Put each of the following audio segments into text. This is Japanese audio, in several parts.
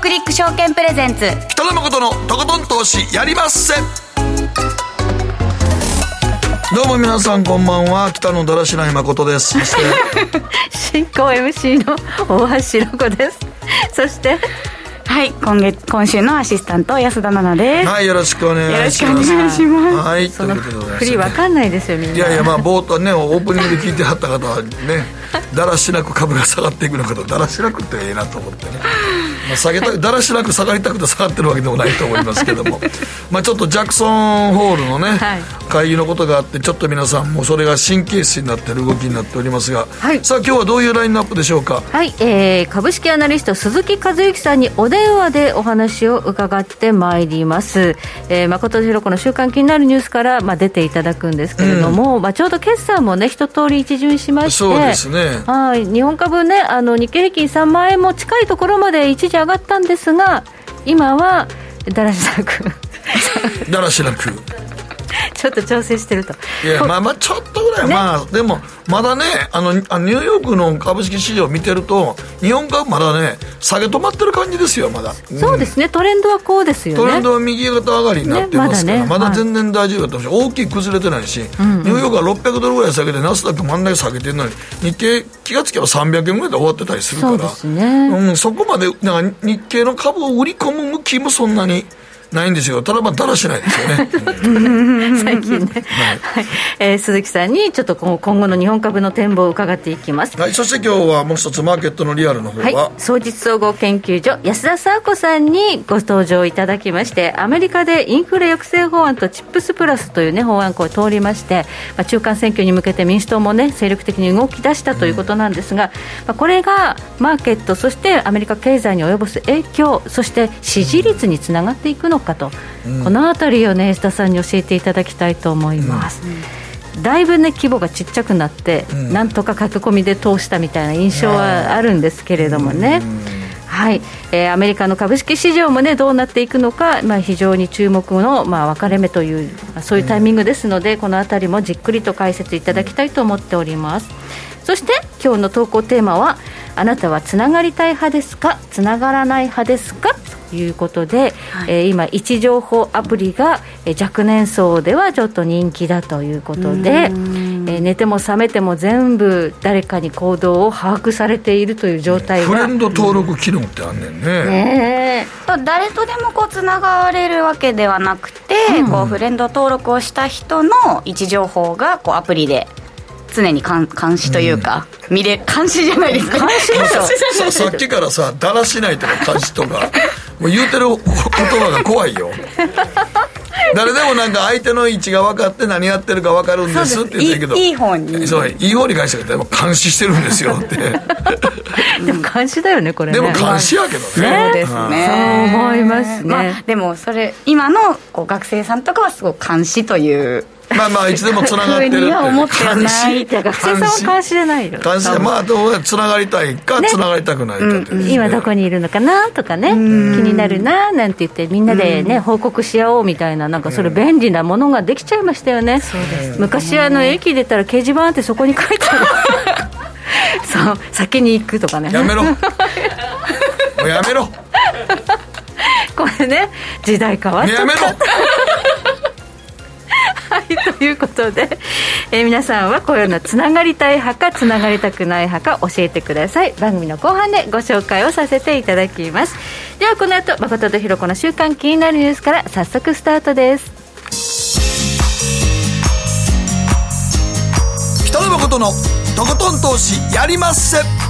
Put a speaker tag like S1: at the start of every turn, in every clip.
S1: クリック証券プレゼンツ。
S2: 北野誠のとことん投資やりまっせ。どうも皆さんこんばんは。北野だらしない誠です。そして
S3: 進行 MC の大橋ロ子です。そして
S1: はい今月今週のアシスタント安田奈々です。
S2: はいよろしくお願いします。
S1: よろしくお願いします。
S2: はい
S3: その振りわかんないですよみんな。い
S2: やいやまあ冒頭ねオープニングで聞いてはった方はねだらしなく株が下がっていくのかとだらしなくってええなと思ってね、まあ、下げただらしなく下がりたくて下がってるわけでもないと思いますけども。まあちょっとジャクソンホールのね、
S3: はい。
S2: 会議のことがあってちょっと皆さんもうそれが神経質になってる動きになっておりますが、
S3: はい。
S2: さあ今日はどういうラインナップでしょうか？
S3: はい、えー、株式アナリスト鈴木和之さんにお電話でお話を伺ってまいります、えー、誠ひろ子の週刊気になるニュースから、まあ、出ていただくんですけれども、まあ、ちょうど決算もね一通り一巡しまして
S2: そうですね。
S3: はい。日本株ねあの日経平均3万円も近いところまで一時上がったんですが今はだらしなく。
S2: だらしなく。
S3: ちょっと調整してると。
S2: いやまあまあちょっとぐらい、まあでもまだねあのあニューヨークの株式市場を見てると日本株まだね下げ止まってる感じですよまだ、
S3: そうですね。トレンドはこうですよね。
S2: トレンドは右肩上がりになってますから、
S3: ねまだね。
S2: まだ全然大丈夫だと思うし、大きい崩れてないし、ニューヨークは600ドルぐらい下げて、ナスダック真ん中下げてるのに、日経、気がつけば300円ぐらいで終わってたりするから、
S3: そう
S2: ん、そこまでなんか日経の株を売り込む向きもそんなにないんですよ、ただまあ、だらしないですよね。
S3: 最近ね、はい。えー鈴木さんにちょっと今今後の日本株の展望を伺っていきます。
S2: はい、そして今日はもう一つマーケットのリアルの方は、
S3: はい、総実総合研究所安田沙子さんにご登場いただきましてアメリカでインフレ抑制法案とチップスプラスという、ね、法案こう通りまして、まあ、中間選挙に向けて民主党も、ね、精力的に動き出したということなんですが、まあ、これがマーケットそしてアメリカ経済に及ぼす影響そして支持率につながっていくのかと、このあたりを、ね、安田さんに教えていただきたいと思います。だいぶね規模がちっちゃくなって、なんとか駆け込みで通したみたいな印象はあるんですけれどもね。はい、えーアメリカの株式市場もねどうなっていくのか、まあ、非常に注目の、まあ、分かれ目という、まあそういうタイミングですので、このあたりもじっくりと解説いただきたいと思っておりますそして今日の投稿テーマはあなたはつながりたい派ですか？つながらない派ですか？ということで、えー今位置情報アプリが、えー若年層ではちょっと人気だということで、えー寝ても覚めても全部誰かに行動を把握されているという状態が、
S2: フレンド登録機能ってあんねんね。
S3: ね
S1: 誰とでもこうつながれるわけではなくて、こうフレンド登録をした人の位置情報がこうアプリで常に監監視というか、見れ監視じゃないですか。監視でしょ
S2: さ さっきからさ、だらしないとか、監視とか、もう言うてる言葉が怖いよ。誰でもなんか相手の位置が分かって何やってるか分かるんですって言ってるけど。
S1: いいいい方に。
S2: そういい方に返してくれたら監視してるんですよって。
S3: でも監視だよねこれね。
S2: でも監視やけどね。
S1: そうですね。
S3: そう思いますね。
S1: まあ、でもそれ今のこう学生さんとかはすごく監視という
S2: まあまあいつでもつながってるって
S1: 思ってはない
S3: いや学生さんは監視じゃないよ
S2: 監視まあどうつながりたい。かつながりたくないかという。ね
S3: 今どこにいるのかなとかね気になるななんて言ってみんなでね報告し合おうみたいななんかそれ便利なものができちゃいましたよね。昔あの駅出たら掲示板あってそこに書いてある。そう。先に行くとかね。
S2: やめろ。もうやめろ。
S3: これね時代変わっちゃった。
S2: やめろ
S3: はい、ということで、えー皆さんはこういうのつながりたい派かつながりたくない派か教えてください。番組の後半でご紹介をさせていただきます。ではこの後誠とひろ子の週刊気になるニュースから早速スタートです。
S2: 北野誠のとことん投資やりまっせ。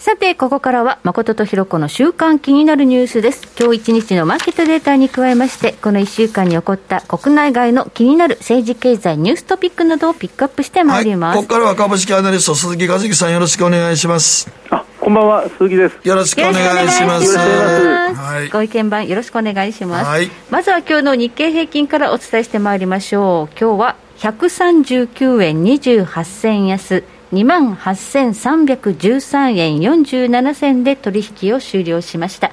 S3: さてここからは誠とひろ子の週刊気になるニュースです。今日一日のマーケットデータに加えましてこの1週間に起こった国内外の気になる政治経済ニューストピックなどをピックアップしてまいります、
S2: はい、ここからは株式アナリスト鈴木和之さんよろしくお願いします。
S4: あ、こんばんは、鈴木です。
S2: よろしくお願いします。
S3: よろしくお願いします。
S2: はい。
S3: ご意見番よろしくお願いします、
S2: はい。
S3: まずは今日の日経平均からお伝えしてまいりましょう。今日は139円28銭安2万8313円47銭で取引を終了しました。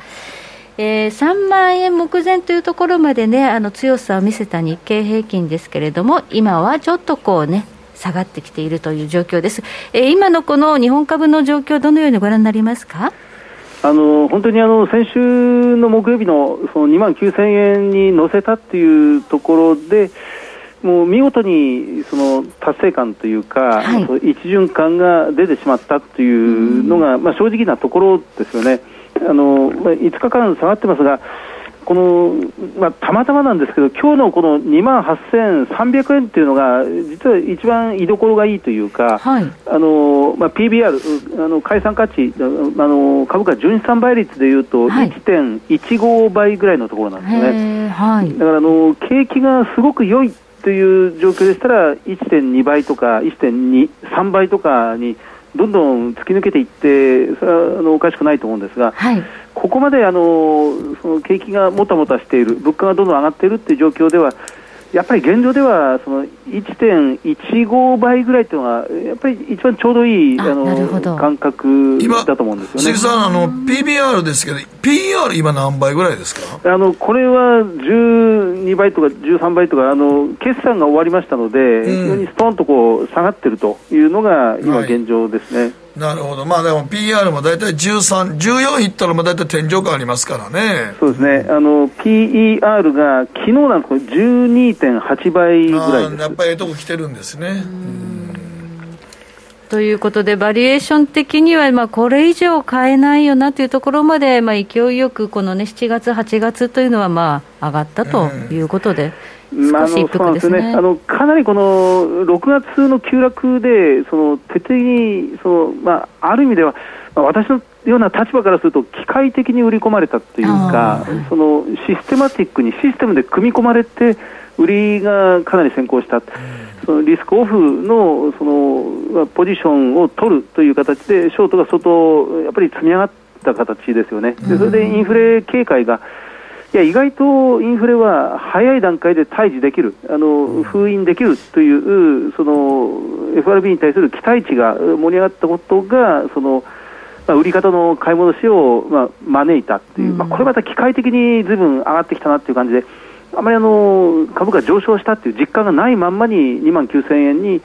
S3: えー、3万円目前というところまでね、あの強さを見せた日経平均ですけれども、今はちょっとこうね、下がってきているという状況です。えー、今のこの日本株の状況、どのようにご覧になりますか？
S4: あの本当にあの先週の木曜日のその2万9000円に乗せたっていうところで、もう見事にその達成感というか、はい、一循環が出てしまったというのが、まあ、正直なところですよね。あのまあ、5日間下がってますが、このまあ、たまたまなんですけど、今日のこの2万8300円っていうのが、実は一番居所がいいというか、はい、あのまあ、PBR、あの解散価値、あの株価純資産倍率でいうと、1.15倍ぐらいのところなんですね。はい、だからあの景気がすごく良いという状況でしたら、1.2倍とか、1.3倍とかにどんどん突き抜けていって、それはあのおかしくないと思うんですが、はい、ここまであのその景気がもたもたしている、物価がどんどん上がっているという状況では、やっぱり現状ではその1.15倍ぐらいというのは、やっぱり一番ちょうどいいあの感覚だと思うんですよね。
S2: 鈴木さんあの、PBR ですけど、PR 今、何倍ぐらいですか？
S4: あのこれは12倍とか13倍とか、あの決算が終わりましたので、非常にストーンとこう下がってるというのが、今、現状ですね。はい
S2: なるほど、まあでも PR も大体13、14いったら、大体天井感ありますからね。
S4: そうですね、あの PER が昨日なんか12.8倍ぐらいです
S2: やっぱりええとこ来てるんですね。
S3: ということで、バリエーション的には、まあ、これ以上買えないよなというところまで、まあ、勢いよく、このね、7月、8月というのは、まあ、上がったということで。まあ、あのそうですね
S4: あのかなりこの6月の急落でその徹底にその、まあ、ある意味では、まあ、私のような立場からすると機械的に売り込まれたというかそのシステマティックにシステムで組み込まれて売りがかなり先行した。そのリスクオフのそのポジションを取るという形でショートが相当やっぱり積み上がった形ですよね。でそれでインフレ警戒がいや意外とインフレは早い段階で対峙できる、あの封印できるというその FRB に対する期待値が盛り上がったことが、そのまあ、売り方の買い戻しを、まあ、招いたという、まあ、これまた機械的にずいぶん上がってきたなという感じで、あまりあの株価上昇したという実感がないまんまに2万9000円に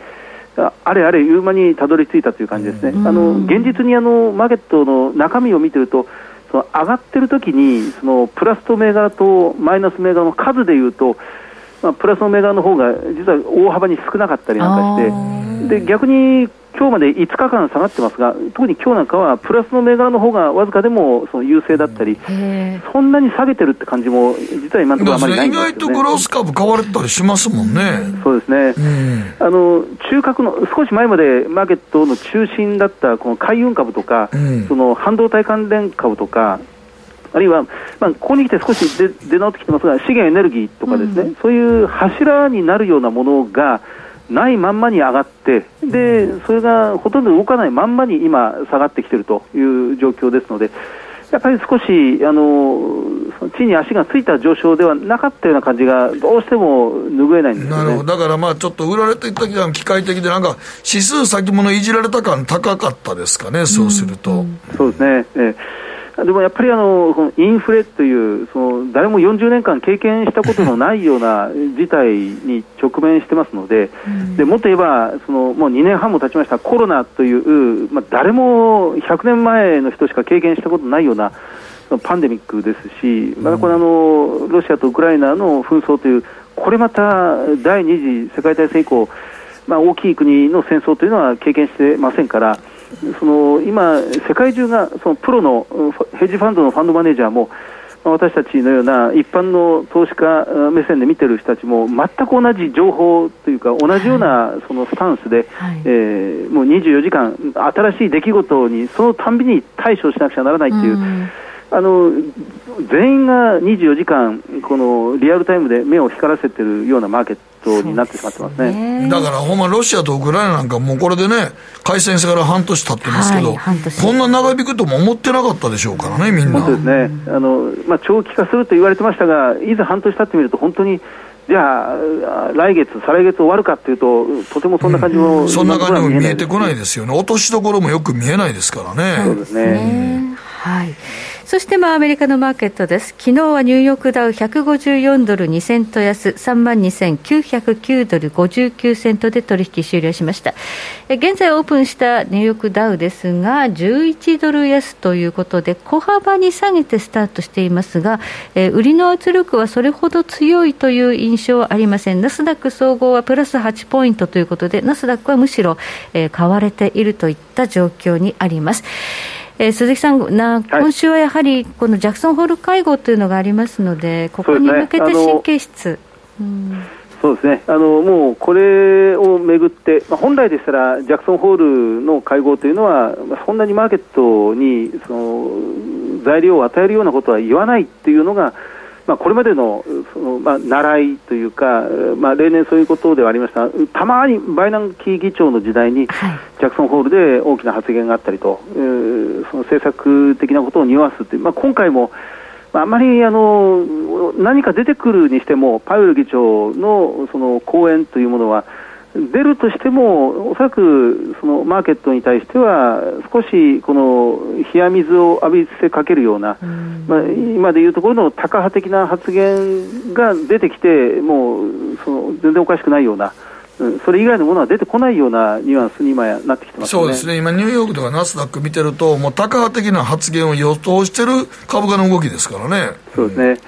S4: あれあれ、言う間にたどり着いたという感じですね。あの現実にあのマーケットの中身を見てるとその上がってる時にそのプラスと銘柄とマイナス銘柄の数でいうと、まあ、プラスの銘柄の方が実は大幅に少なかったりなんかしてで逆に今日まで5日間下がってますが、特に今日なんかはプラスの銘柄の方がわずかでもその優勢だったり、そんなに下げてるって感じも、実は今のところあまりないんですよ、ね、
S2: 意外とグロース株買われたりしますもんね。
S4: そうですね、あの中核の少し前までマーケットの中心だったこの海運株とか、うん、その半導体関連株とか、あるいは、まあ、ここに来て少し出出直ってきてますが、資源エネルギーとかですね、うん、そういう柱になるようなものが、ないまんまに上がって、でそれがほとんど動かないまんまに今、下がってきているという状況ですので、やっぱり少しあの地に足がついた上昇ではなかったような感じが、どうしても拭えないんです、ね、
S2: なるほど、だからまあちょっと売られていった時は機械的で、なんか指数先物いじられた感高かったですかね、そうすると。う
S4: そうですね、えーでもやっぱりあのこのインフレというその誰も40年間経験したことのないような事態に直面してますので、でもっと言えばそのもう2年半も経ちましたコロナという、まあ、誰も100年前の人しか経験したことないようなパンデミックですし、またこれあのロシアとウクライナの紛争というこれまた第二次世界大戦以降、まあ、大きい国の戦争というのは経験してませんから。その今、世界中がそのプロのヘッジファンドのファンドマネージャーも私たちのような一般の投資家目線で見てる人たちも全く同じ情報というか同じようなそのスタンスで、はい、えー、もう24時間新しい出来事にそのたんびに対処しなくちゃならないという。あの全員が24時間、このリアルタイムで目を光らせてるようなマーケットになってしまってますね、
S2: ね、だからほんま、ロシアとウクライナなんか、もうこれでね、開戦してから半年経ってますけど、はい、こんな長引くとも思ってなかったでしょうからね、みんな。
S4: そうですね。あの、まあ、長期化すると言われてましたが、いざ半年経ってみると、本当に。じゃあ、来月、再来月終わるかっていうと、とてもそんな感じも、うん、
S2: そんな感じも見えてこないですよね、落としどころもよく見えないですからね。
S4: そうですね、
S3: はいそしてまあアメリカのマーケットです。昨日はニューヨークダウ154ドル2セント安、3万2909ドル59セントで取引終了しました。現在オープンしたニューヨークダウですが、11ドル安ということで、小幅に下げてスタートしていますが、え売りの圧力はそれほど強いという印象はありません。ナスダック総合はプラス8ポイントということで、ナスダックはむしろ、え買われているといった状況にあります。えー、鈴木さんな、今週はやはりこのジャクソンホール会合というのがありますので、ここに向けて神経質。
S4: そうですね。あのもうこれをめぐって、まあ、本来でしたら、ジャクソンホールの会合というのは、まあ、そんなにマーケットにその材料を与えるようなことは言わないっていうのが、まあ、これまでのその、まあ、習いというか、まあ、例年そういうことではありました。たまにバイナンキー議長の時代に、ジャクソンホールで大きな発言があったりと、えー、その政策的なことを匂わすという、まあ、今回も、まあ、あまりあの何か出てくるにしても、パウエル議長のその講演というものは、出るとしても、おそらくそのマーケットに対しては、少しこの冷や水を浴びせかけるような、うん、まあ、今でいうところのタカ派的な発言が出てきて、もうその全然おかしくないような。それ以外のものは出てこないようなニュアンスに今なってきてます、
S2: ね、そうですね、今、ニューヨークとかナスダック見てると、もうタカ派的な発言を予想してる株価の動きですからね。
S4: そうですね、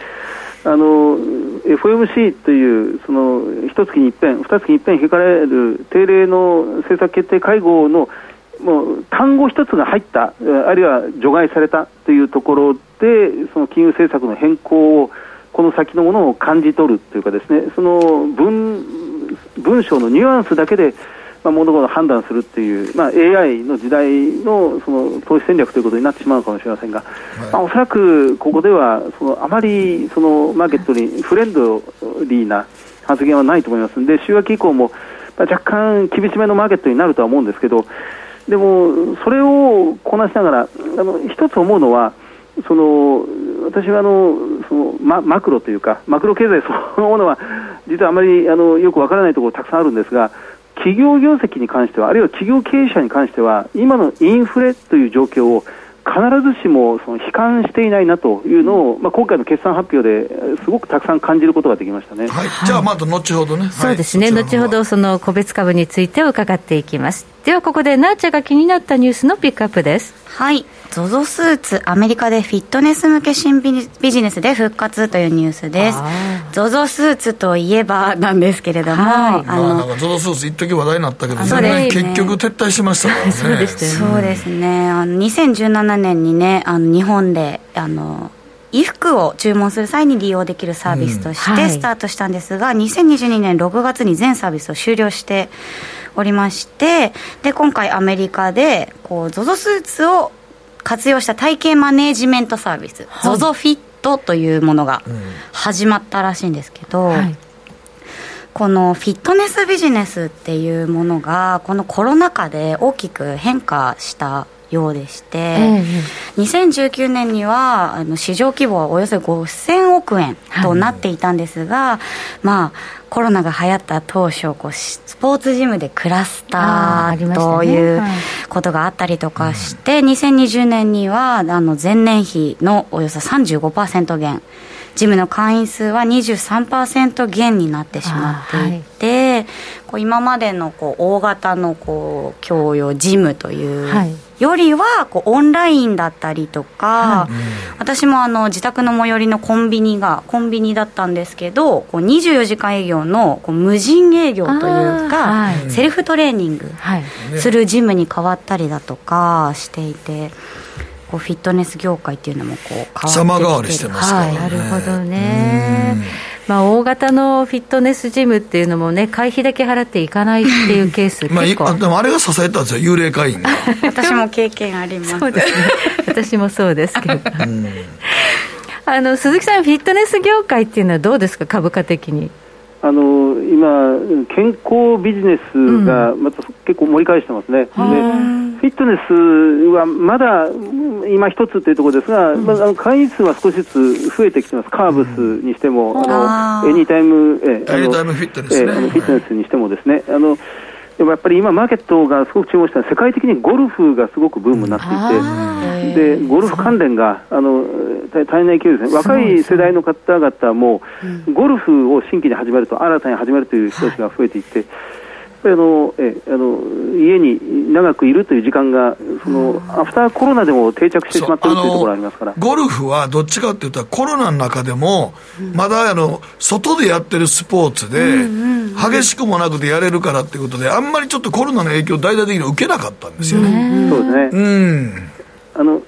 S4: あの FOMC というその一月に一遍、二月に一遍開かれる定例の政策決定会合のもう単語一つが入った、あるいは除外されたというところで、その金融政策の変更を、この先のものを感じ取るというか、ですねその文文章のニュアンスだけで、まあ、物事を判断するっていう、まあ、AI の時代のその投資戦略ということになってしまうかもしれませんが、はい、まあ、おそらくここではそのあまりそのマーケットにフレンドリーな発言はないと思います。ので、週明け以降も、まあ、若干厳しめのマーケットになるとは思うんですけど、でも、それをこなしながら、あの一つ思うのは、その私はあのそのママクロというか、マクロ経済そのものは、実はあまりあのよくわからないところたくさんあるんですが、企業業績に関しては、あるいは企業経営者に関しては、今のインフレという状況を必ずしもその悲観していないなというのを、まあ、今回の決算発表ですごくたくさん感じることができましたね、
S2: はい、じゃあ、また後ほどね、
S3: そうですね、後ほどその個別株について伺っていきます。ではここで、なーちゃんが気になったニュースのピックアップです。
S1: はい ZOZO スーツアメリカでフィットネス向け新ビジネスで復活というニュースです。ZOZO スーツといえばなんですけれども、はい、
S2: あの、まあ、なんか ZOZO スーツ一時話題になったけど、ね、結局撤退しましたからね。
S3: そうで
S1: すね。そうですね。あの2017年にねあの日本であの衣服を注文する際に利用できるサービスとしてスタートしたんですが、うんはい、2022年6月に全サービスを終了しておりましてで今回アメリカでこう ZOZO スーツを活用した体型マネージメントサービス、はい、ZOZO フィットというものが始まったらしいんですけど、はい、このフィットネスビジネスっていうものがこのコロナ禍で大きく変化したようでして、えー、2019年にはあの市場規模はおよそ5000億円となっていたんですが、はい、まあコロナが流行った当初こうスポーツジムでクラスターということがあったりとかして、ねはい、2020年にはあの前年比のおよそ35%減。ジムの会員数は23%減になってしまっていて、はい、こう今までのこう大型のこう共用ジムというよりはこうオンラインだったりとか、はい、私もあの自宅の最寄りのコンビニがコンビニだったんですけどこう24時間営業のこう無人営業というか、はい、セルフトレーニングするジムに変わったりだとかしていて。こうフィットネス業界っていうのもこう
S2: 様変わりしてますからね、
S3: はい、なるほどねまあ、大型のフィットネスジムっていうのもね、会費だけ払っていかないっていうケース、
S2: まあ、でもあれが支えたんですよ、幽霊会員が。
S1: 私も経験あります。
S3: そうですね、私もそうですけど。あの鈴木さん、フィットネス業界っていうのはどうですか、株価的に。
S4: あの今、健康ビジネスがまた結構盛り返してますね、でフィットネスはまだ今一つというところですが、うん、まあ、あの会員数は少しずつ増えてきてます、カーブスにしても、うん、あのエニタイム、
S2: えエニタイムフィットネス、ね、
S4: えあのフィットネスにしてもですね。あのでもやっぱり今、マーケットがすごく注目したのは、世界的にゴルフがすごくブームになっていて、でゴルフ関連があの大変な勢いですね、若い世代の方々も、ゴルフを新規に始めると、新たに始めるという人たちが増えていて、あのえあの家に長くいるという時間がその、アフターコロナでも定着してしまっているというところがありますから。
S2: ゴルフはどっちかっていうと、コロナの中でも、まだあの外でやってるスポーツで、激しくもなくてやれるからっていうことで、あんまりちょっとコロナの影響、大々的に受けなかったんですよね。
S4: そうですね、うん。あの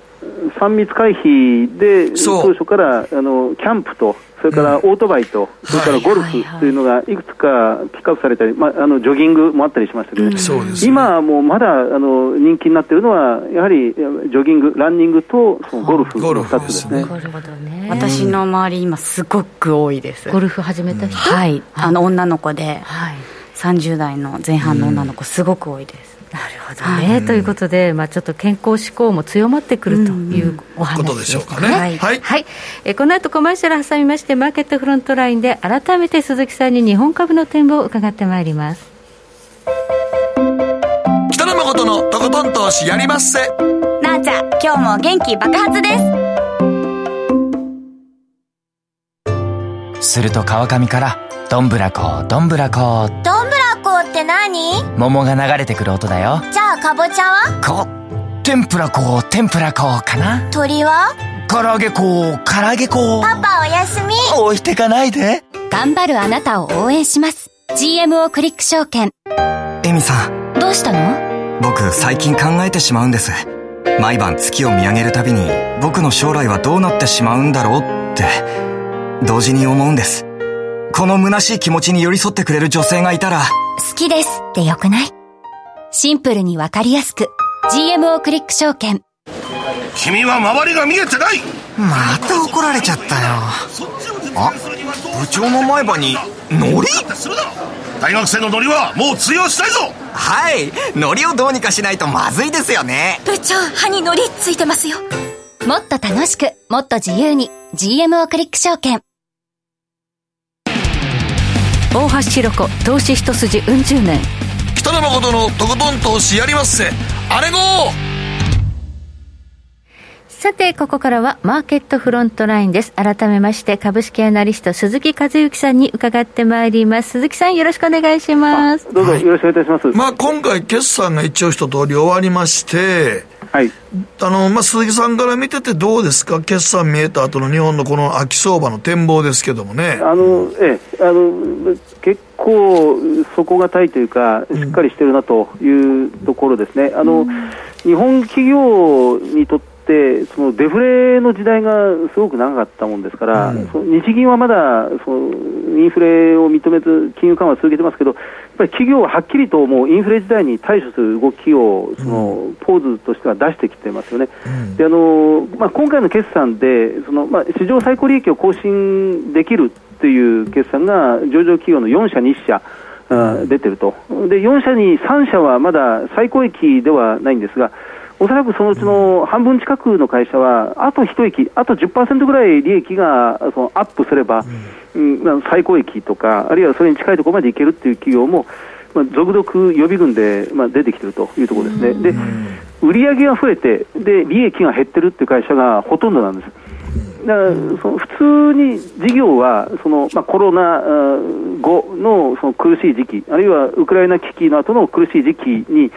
S4: 3密回避で当初からあのキャンプとそれからオートバイと、それからゴルフというのがいくつかピックアップされたり、まあ、あのジョギングもあったりしましたけど、ね、今もまだあの人気になっているのは、やはりジョギング、ランニングとそのゴルフの2つですね。
S1: ね。私の周り、今、すごく多いです。
S3: ゴルフ始めた人、
S1: はい、あの女の子で、はい、30代の前半の女の子、すごく多いです。
S3: なるほどね、はい、ということで、まあ、ちょっと健康志向も強まってくるというお話
S2: で,、しょうかね。
S3: はい、はい。はい、えこの後コマーシャル挟みまして、マーケットフロントラインで改めて鈴木さんに日本株の展望を伺ってまいります。
S2: 北野誠のとことん投資やりまっせ。
S1: なあちゃん、今日も元気爆発です。
S5: すると川上から、どんぶらこどんぶらこ。
S6: どんぶらこって何？
S5: 桃が流れてくる音だよ。
S6: じゃあかぼちゃは？
S5: こ天ぷらこ天ぷらこかな。
S6: 鳥は？
S5: 唐揚げこ唐揚げこ
S6: パパおやすみ。
S5: 置いてかないで。
S7: 頑張るあなたを応援します。GMO クリック証券。
S8: エミさん。
S7: どうしたの？
S8: 僕最近考えてしまうんです。毎晩月を見上げるたびに僕の将来はどうなってしまうんだろうって。同時に思うんですこの虚しい気持ちに寄り添ってくれる女性がいたら、
S7: 好きですってよくない？シンプルにわかりやすく、GMO クリック証券。
S9: 君は周りが見えてない
S8: また怒られちゃったよ。あ、部長の前歯に、ノリ
S9: 大学生のノリはもう通用したいぞ
S8: はい、ノリをどうにかしないとまずいですよね。
S6: 部長、歯にノリついてますよ。
S7: もっと楽しく、もっと自由に、GMO クリック証券。
S3: 大橋ひろ子投資一筋うん十年。
S2: 北野誠のとことん投資やりまっせ。あれご
S3: さて、ここからはマーケットフロントラインです。改めまして、株式アナリスト、鈴木和之さんに伺ってまいります。鈴木さん、よろしくお願いします。
S4: どうぞよろしくお願いいたします。
S2: まあ、今回、決算が一応一通り終わりまして、はい。あの、まあ、鈴木さんから見ててどうですか？決算見えた後の日本のこの秋相場の展望ですけどもね。
S4: あの、ええ、あの、結構底堅いというか、しっかりしてるなというところですね。あの、日本企業にとってそのデフレの時代がすごく長かったもんですから、うん、その日銀はまだそのインフレを認めず金融緩和を続けてますけど、やっぱり企業ははっきりともうインフレ時代に対処する動きをそのポーズとしては出してきてますよね。うん、であのまあ、今回の決算でその、まあ、史上最高利益を更新できるという決算が上場企業の4社に1社。出てるとで4社に3社はまだ最高益ではないんですが、おそらくそのうちの半分近くの会社は、あと一息、あと10%ぐらい利益がそのアップすれば、うん、最高益とか、あるいはそれに近いところまでいけるっていう企業も、まあ、続々予備軍で、まあ、出てきてるというところですね。で、売上が増えて、で、利益が減ってるっていう会社がほとんどなんです。だからその普通に事業はその、まあ、コロナ後のその苦しい時期、あるいはウクライナ危機の後の苦しい時期に、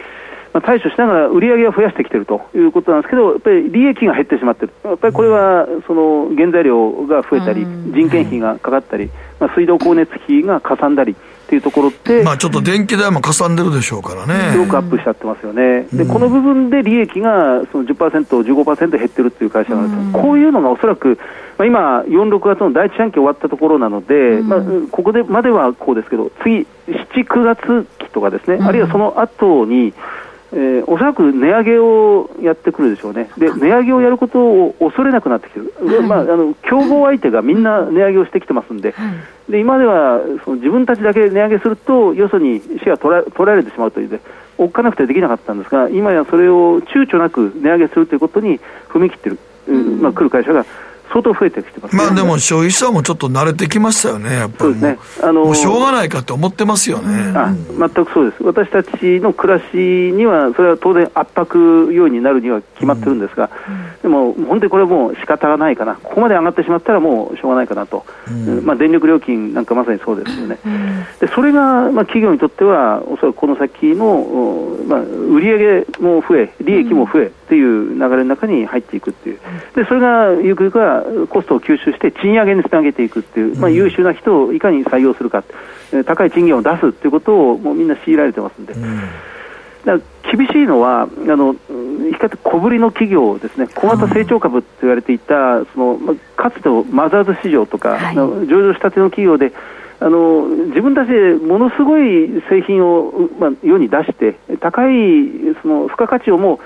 S4: まあ、対処しながら売り上げを増やしてきているということなんですけど、やっぱり利益が減ってしまっている、やっぱりこれはその原材料が増えたり、人件費がかかったり、まあ、水道光熱費がかさんだりっっていうところって、
S2: まあちょっと電気代もかさんでるでしょうからね。
S4: すごくアップしちゃってますよね、でこの部分で利益がその10%、15%減ってるっていう会社なんです、こういうのがおそらく、まあ、今、4、6月の第一四半期終わったところなので、まあ、ここでまではこうですけど、次、7、9月期とかですね、あるいはその後に、えーおそらく値上げをやってくるでしょうね、で値上げをやることを恐れなくなってきてる、まあ、あの競合相手がみんな値上げをしてきてますんで、で今ではその自分たちだけ値上げすると、よそにシェア取ら取られてしまうというで、おっかなくてできなかったんですが、今やそれを躊躇なく値上げするということに踏み切ってる、うん。まあ、来る会社が相当増えてきてます、ね、
S2: まあでも消費者もちょっと慣れてきましたよね、やっぱり。もう。
S4: ね。あのー
S2: もうしょうがないかって思ってますよね。
S4: あ全くそうです、私たちの暮らしには、それは当然、圧迫要因になるには決まってるんですが、でも本当にこれはもう仕方がないかな、ここまで上がってしまったらもうしょうがないかなと、うん。まあ、電力料金なんかまさにそうですよね、でそれがまあ企業にとっては、おそらくこの先の、おまあ、売上も増え、利益も増えっていう流れの中に入っていくっていう、でそれがゆくゆくはコストを吸収して賃上げにつなげていくっていう、まあ、優秀な人をいかに採用するか、えー高い賃金を出すっていうことをもうみんな強いられてますんで。だから厳しいのは、あのうん比較的小ぶりの企業ですね、小型成長株と言われていた、そのまあかつてのマザーズ市場とか、あの上場したての企業で、あの自分たちでものすごい製品を、うまあ、世に出して、高いその付加価値をもう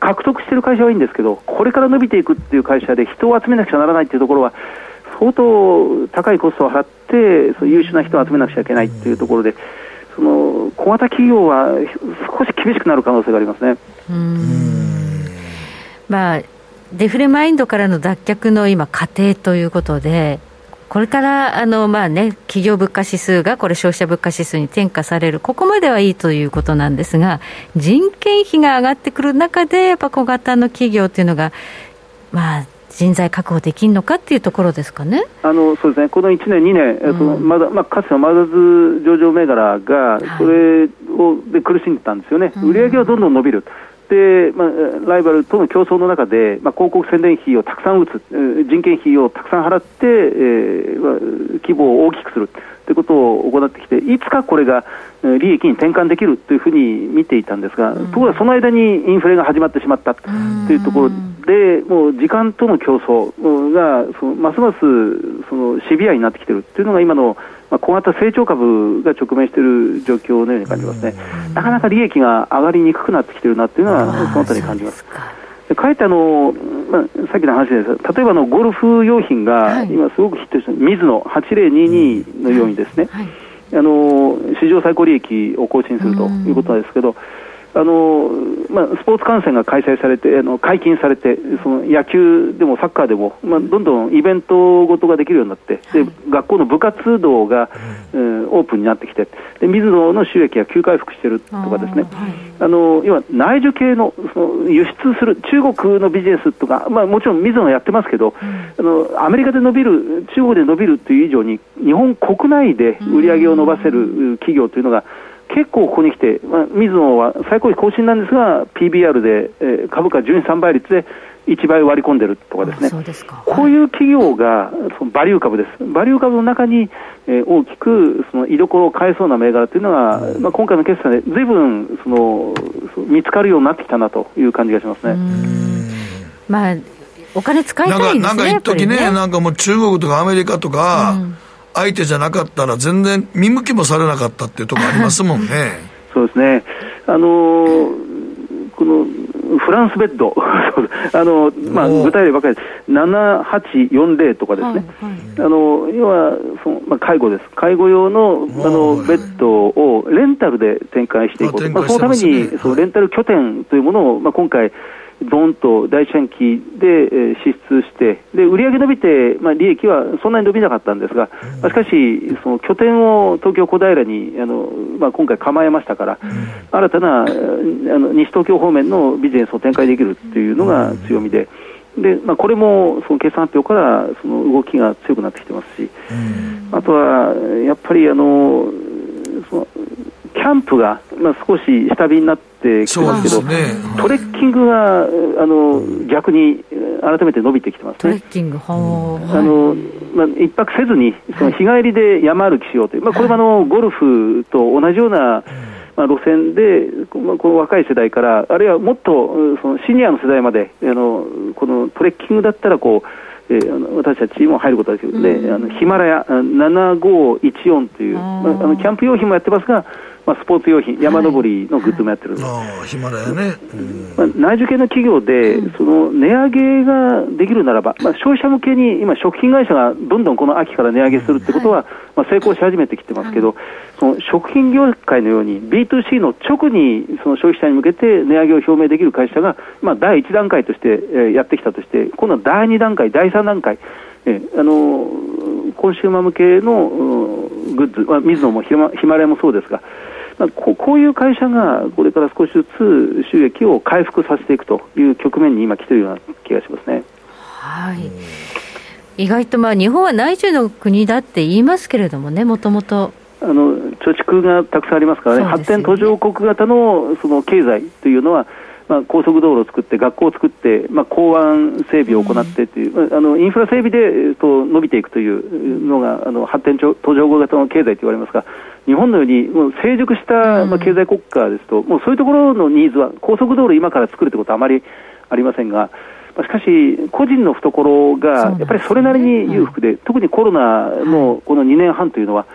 S4: 獲得している会社はいいんですけど、これから伸びていくっていう会社で人を集めなくちゃならないっていうところは、相当高いコストを払って、そう優秀な人を集めなくちゃいけないっていうところで、その小型企業は少し厳しくなる可能性がありますね。
S3: まあ、デフレマインドからの脱却の今、過程ということで、これからあの、まあね、企業物価指数がこれ、消費者物価指数に転嫁される、ここまではいいということなんですが、人件費が上がってくる中で、やっぱ小型の企業っていうのが、まあ、人材確保できるのかっていうところですかね。
S4: あのそうですね、この1年、2年、えっとまだまあ、かつてのマザーズ上場銘柄が、それをで苦しんでたんですよね、売上はどんどん伸びる。でまあ、ライバルとの競争の中で、まあ、広告宣伝費をたくさん打つ、人件費をたくさん払って、えー規模を大きくする。ということを行ってきて、いつかこれがえー利益に転換できるというふうに見ていたんですが、ところがその間にインフレが始まってしまったというところで、もう時間との競争うんがそのますますそのシビアになってきているというのが今の、まあ、小型成長株が直面している状況のように感じますね。なかなか利益が上がりにくくなってきているなというのは、そのあたりに感じます。でかえってあの、まあ、さっきの話です。が例えばあのゴルフ用品が今すごくヒットしてる、ミズノ8022のようにですね、あの史上最高利益を更新するということなんですけど、あのまあ、スポーツ観戦が開催されて、あの解禁されて、その野球でもサッカーでも、まあ、どんどんイベントごとができるようになって、で学校の部活動が、えーオープンになってきて、で水野の収益が急回復しているとかですね、あの要は内需系のその輸出する中国のビジネスとか、まあ、もちろん水野やってますけど、あのアメリカで伸びる、中国で伸びるという以上に、日本国内で売り上げを伸ばせる企業というのが、結構ここに来て、まあ、水野は最高位更新なんですが、PBR で、えー株価純3倍率で1倍割り込んでるとかですね、こういう企業がそのバリュー株です、バリュー株の中に、えー大きくその居所を変えそうな銘柄というのが、まあ、今回の決算でずいぶんそのそ見つかるようになってきたなという感じがしますね。
S3: まあ、お金使い
S2: なんか、
S3: たいんですね。
S2: なんか一時ね
S3: やっぱり
S2: なんかもう中国とかアメリカとか、相手じゃなかったら全然見向きもされなかったっていうところありますもんね。
S4: そうですね。あのーこのフランスベッド、あのまあ、具体例ばかりです、7840とかですね、あの要はその、まあ、介護です、介護用のあのベッドをレンタルで展開していこうと、
S2: あ
S4: まあ、そのためにそのレンタル拠点というものを、まあ、今回、ドーンと第一四半期で、えー支出して、で売上伸びて、まあ、利益はそんなに伸びなかったんですが、まあしかし、その拠点を東京、小平にあの、まあ、今回構えましたから、新たなえーあの西東京方面のビジネスを展開できるっていうのが強みで。でまあ、これもその決算発表からその動きが強くなってきてますし、あとはやっぱりあのそのキャンプが、まあ、少し下火になってきてますけど、
S2: そうですね。
S4: トレッキングがあの逆に改めて伸びてきてますね。
S3: トレッキング、は
S4: あのまあ、一泊せずに、その日帰りで山歩きしようという、まあ、これもあのゴルフと同じような、まあ、路線で、まあ、この若い世代から、あるいはもっとそのシニアの世代まで、あのこのトレッキングだったらこう、えー、あの私たちも入ることができる。ので、あのヒマラヤ7514という、まあ、あのキャンプ用品もやってますが、まあ、スポーツ用品、山登りのグッズもやってる、
S2: ああヒマラヤね、
S4: まあ、内需系の企業で、その値上げができるならば、まあ、消費者向けに今、食品会社がどんどんこの秋から値上げするってことは、まあ、成功し始めてきてますけど、その食品業界のように B2C の直にその消費者に向けて値上げを表明できる会社が、まあ、第1段階として、えー、やってきたとして今度は第2段階、第3段階、えー、あのコンシューマー向けのグッズ、まあ、水野もヒマヒマラヤもそうですが、まあ、ここういう会社がこれから少しずつ収益を回復させていくという局面に今来ているような気がしますね。
S3: はい意外とまあ日本は内需の国だって言いますけれどもね、もともと。
S4: あの貯蓄がたくさんありますからね、ね発展途上国型のその経済というのは、まあ、高速道路を作って、学校を作って、まあ、港湾整備を行ってという、うん、あのインフラ整備で、えっと、伸びていくというのがあの発展途上国型の経済と言われますが、日本のようにもう成熟した、まあ、経済国家ですと、うん、もうそういうところのニーズは、高速道路今から作るということはあまりありませんが、しかし、個人の懐がやっぱりそれなりに裕福で、でねうん、特にコロナのこの2年半というのは、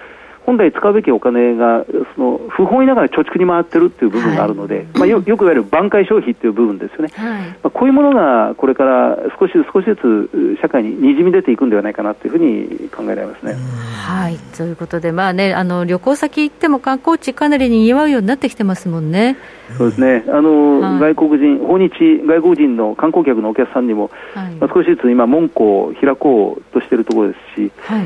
S4: 本来使うべきお金がその不本意ながら貯蓄に回ってるっていう部分があるので、はい、まあ、よよく言われる挽回消費っていう部分ですよね、はい、まあ、こういうものがこれから少しずつ少しずつ社会ににじみ出ていくんではないかなというふうに考えられますね。
S3: はい。ということで、まあね、あの旅行先行っても観光地、かなりにぎわうようになってきてますもんね。
S4: そうですね。あの、はい、外国人、訪日外国人の観光客のお客さんにも、まあ、少しずつ今、門戸を開こうとしているところですし。はい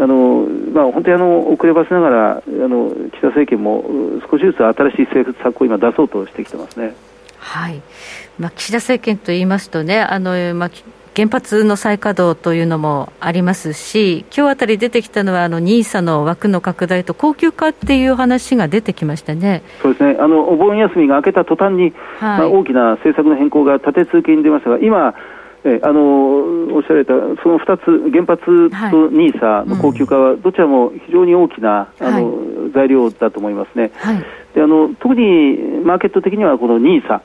S4: あのまあ、本当にあの遅ればせながらあの岸田政権も少しずつ新しい政策を今出そうとしてきてますね。
S3: はい。まあ、岸田政権といいますとねあの、まあ、原発の再稼働というのもありますし、今日あたり出てきたのは、あの NISA の枠の拡大と恒久化っていう話が出てきましたね。
S4: そうですね。あのお盆休みが明けた途端に、はい、まあ、大きな政策の変更が立て続けに出ましたが、今、えあのおっしゃられたその2つ、原発と NISA の高級化は、どちらも非常に大きな、あの、材料だと思いますね。はい。であの特にマーケット的にはこの NISA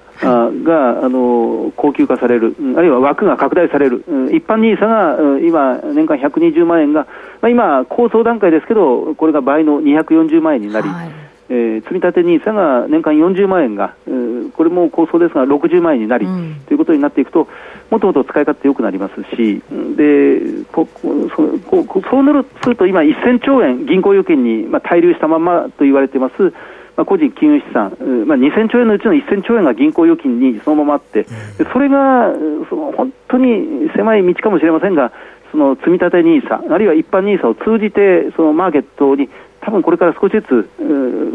S4: が、あの高級化される、あるいは枠が拡大される、一般 NISA が今、年間120万円が、まあ、今、構想段階ですけど、これが倍の240万円になり、はいえー、積立 NISA が年間40万円が、えー、これも構想ですが60万円になり、うん、ということになっていくと、もっともっと使い勝手良くなりますし、でこそこそうなるすると、今、1000兆円、銀行預金に、まあ、滞留したままと言われています、まあ、個人金融資産、まあ、2000兆円のうちの1000兆円が銀行預金にそのままあって、それがその本当に狭い道かもしれませんが、その積立 NISA、あるいは一般 NISA を通じて、そのマーケットに多分これから少しずつ、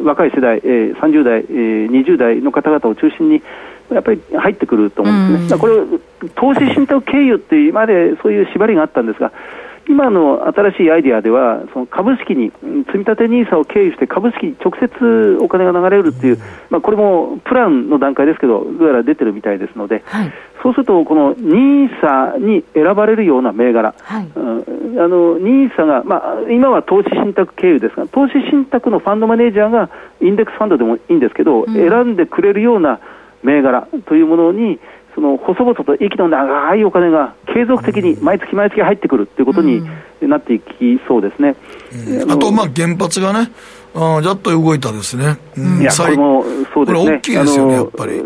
S4: 若い世代、えー、30代、えー、20代の方々を中心に、やっぱり入ってくると思うんですね、うん、これ、投資信託経由って今までそういう縛りがあったんですが、今の新しいアイデアでは、その株式に、積立 NISA を経由して株式に直接お金が流れるっていう、まあ、これもプランの段階ですけど、どうやら出てるみたいですので、はい、そうすると、この NISA に選ばれるような銘柄、はい、あの NISA が、まあ、今は投資信託経由ですが、投資信託のファンドマネージャーがインデックスファンドでもいいんですけど、うん、選んでくれるような銘柄というものに、その細々と息の長いお金が継続的に毎月毎月入ってくるということになっていきそうですね。
S2: うん、あと、まあ、原発がね、あやっと動いたですね、
S4: うん、いやこれもそうですね、大
S2: きいですよね、やっぱり、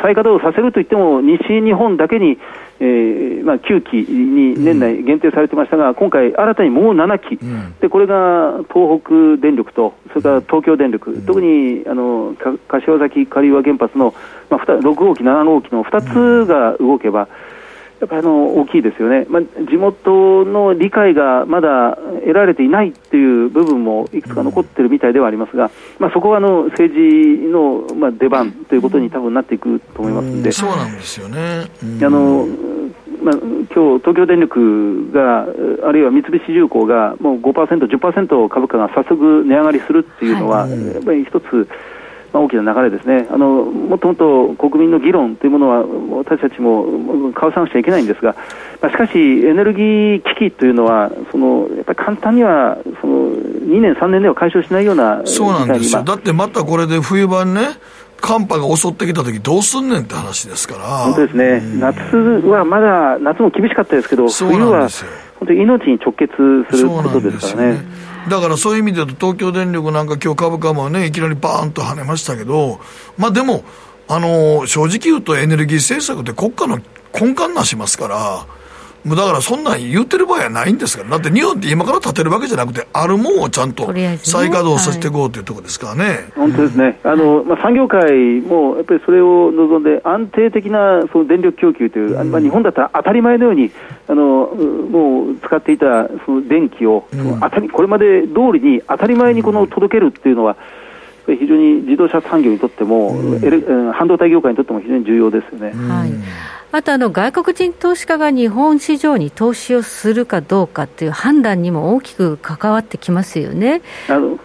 S4: 再稼働させるといっても、西日本だけに、えーまあ、9期に年内限定されてましたが、うん、今回、新たにもう7期、うん、でこれが東北電力と、それから東京電力、うん、特にあの柏崎刈羽原発の、まあ、6号機、7号機の2つが動けば、やっぱりあの大きいですよね、まあ、地元の理解がまだ得られていないっていう部分もいくつか残ってるみたいではありますが、まあ、そこはあの政治のまあ出番ということに多分なっていくと思いますんで、
S2: そうなんですよね。
S4: あのまあ、今日東京電力が、あるいは三菱重工が、もう5%、10%株価が早速値上がりするっていうのは、はい、やっぱり一つ、まあ、大きな流れですね。あの、もっともっと国民の議論というものは、私たちも交わさなくちゃいけないんですが、まあ、しかし、エネルギー危機というのは、そのやっぱり簡単にはその2年、3年では解消しないような
S2: そうなんですよ、だってまたこれで冬版ね、寒波が襲ってきた時どうすんねんって話ですから。
S4: 本当ですね、夏はまだ、夏も厳しかったですけど、冬は本当に命に直結することですからね。
S2: だからそういう意味で言うと、東京電力なんか今日株価もね、いきなりバーンと跳ねましたけど、まあでも、あの、正直言うとエネルギー政策って国家の根幹なしますから、もうだからそんなん言ってる場合はないんですから、だって日本って今から建てるわけじゃなくて、あるもんをちゃんと再稼働させていこうというところですからね、はい、
S4: 本当ですね、あのまあ、産業界もやっぱりそれを望んで、安定的なその電力供給という、うん、まあ、日本だったら当たり前のように、あのもう使っていたその電気を、うん、当たりこれまで通りに当たり前にこの届けるっていうのは、非常に自動車産業にとっても、うん、半導体業界にとっても非常に重要ですよね。はい
S3: あとあの外国人投資家が日本市場に投資をするかどうかっていう判断にも大きく関わってきますよね。
S4: あの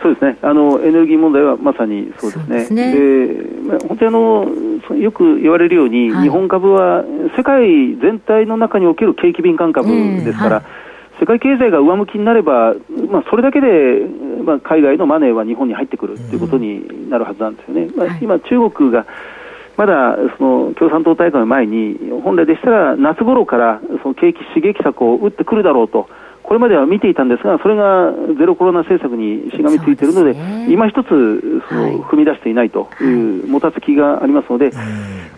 S4: そうですねあのエネルギー問題はまさにそうですね。で、ね、まあ、本当にあのよく言われるように、はい、日本株は世界全体の中における景気敏感株ですから。えーはい世界経済が上向きになれば、まあ、それだけで、まあ、海外のマネーは日本に入ってくるということになるはずなんですよね。まあ、今、中国がまだその共産党大会の前に、本来でしたら夏頃からその景気刺激策を打ってくるだろうと、これまでは見ていたんですが、それがゼロコロナ政策にしがみついているので、でね、今一つその踏み出していないという、もたつきがありますので、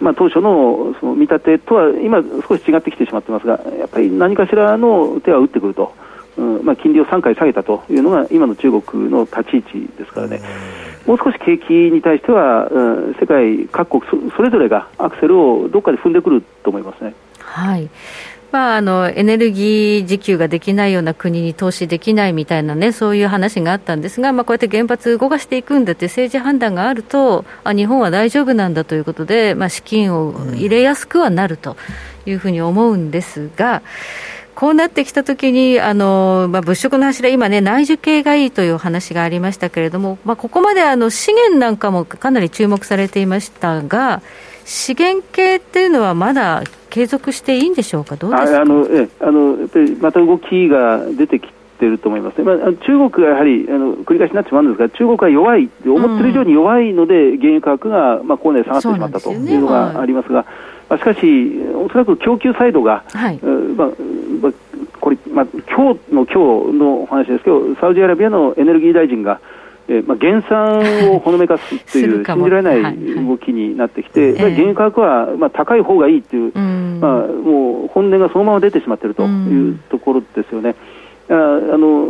S4: まあ、当初のその見立てとは今、少し違ってきてしまってますが、やっぱり何かしらの手は打ってくると。うんまあ、金利を3回下げたというのが今の中国の立ち位置ですからね、もう少し景気に対しては、うん、世界各国それぞれがアクセルをどっかで踏んでくると思いますね。
S3: はいまあ、あのエネルギー自給ができないような国に投資できないみたいなね、そういう話があったんですが、まあ、こうやって原発動かしていくんだって政治判断があると、あ日本は大丈夫なんだということで、まあ、資金を入れやすくはなるというふうに思うんですが。こうなってきたときに、あのまあ、物色の柱、今ね、内需系がいいという話がありましたけれども、まあ、ここまであの資源なんかもかなり注目されていましたが、資源系っていうのは、まだ継続していいんでしょうか、どうですか？
S4: あのえあのやっぱりまた動きが出てきていると思います、ね、まあ、中国がやはりあの繰り返しになってしまうんですが、中国は弱い、思ってる以上に弱いので、原油価格が、まあ、高値下がってしまったというのがありますが。まあ、しかし、おそらく供給サイドが、はい、まあまあ、これ、まあ今日の今日のお話ですけど、サウジアラビアのエネルギー大臣が、えーまあ、減産をほのめかすという 信じられない動きになってきて、はいはい、原油価格は、まあ、高い方がいいという、うまあ、もう本音がそのまま出てしまっているというところですよね。あの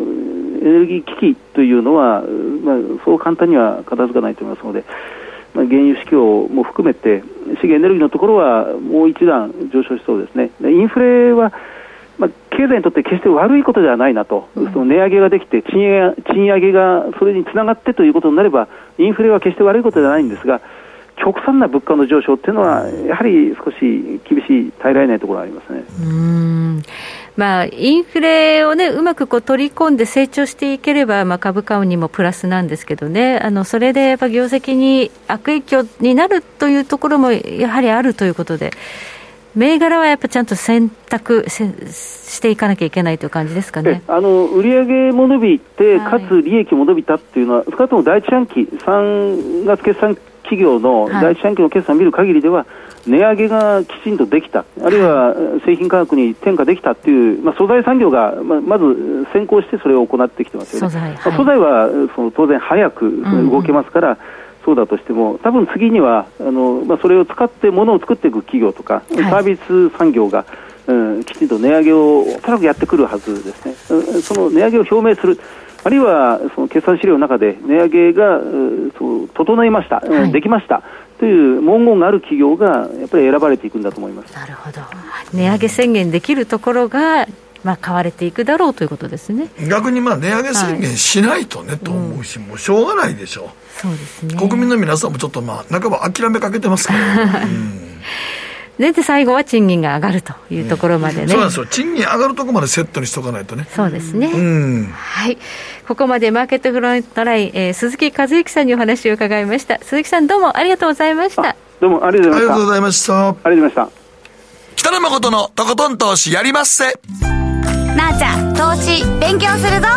S4: エネルギー危機というのは、まあ、そう簡単には片付かないと思いますので、まあ、原油市況も含めて資源エネルギーのところはもう一段上昇しそうですね。インフレはまあ、経済にとって決して悪いことではないなと、うん、その値上げができて賃上げ、賃上げがそれにつながってということになれば、インフレは決して悪いことではないんですが、極端な物価の上昇っていうのは、やはり少し厳しい、耐えられないところがありますね。
S3: うん。まあ、インフレを、ね、うまくこう取り込んで成長していければ、まあ、株価にもプラスなんですけどね、あのそれでやっぱ業績に悪影響になるというところもやはりあるということで、銘柄はやっぱちゃんと選択していかなきゃいけないという感じですかね。
S4: あの売上も伸びて、かつ利益も伸びたっていうのは、少なくとも第一四半期、3月決算企業の第一四半期の決算を見る限りでは、値上げがきちんとできた、あるいは製品価格に転嫁できたっていう、まあ、素材産業がままず先行してそれを行ってきてますよね。素材,、はい、素材はその当然早く動けますから、うんうんそうだとしても、多分次にはあの、まあ、それを使って物を作っていく企業とか、サービス産業が、うん、きちんと値上げをおそらくやってくるはずですね、その値上げを表明する、あるいはその決算資料の中で値上げがそう整いました、はい、できましたという文言がある企業がやっぱり選ばれていくんだと思います。
S3: なるほど、値上げ宣言できるところがまあ、買われていくだろうということですね。
S2: 逆にまあ値上げ宣言しないとね、はい、と思うし、もうしょうがないでしょう、
S3: そうですね、
S2: 国民の皆さんもちょっと、まあ、半ば諦めかけてますから、うん。
S3: でで最後は賃金が上がるというところまでね、
S2: そうなんですよ。賃金上がるところまでセットにしとかないとね。
S3: そうですね、
S2: うん。
S3: はい。ここまでマーケットフロントライン、えー鈴木和之さんにお話を伺いました。鈴木さんどうもありがとうございました。
S4: どうもありがとうございました。
S2: ありがとうございました。
S4: ありがとうございました。
S2: 北野誠のとことん投資やりまっせ
S1: なあちゃん投資勉強するぞ。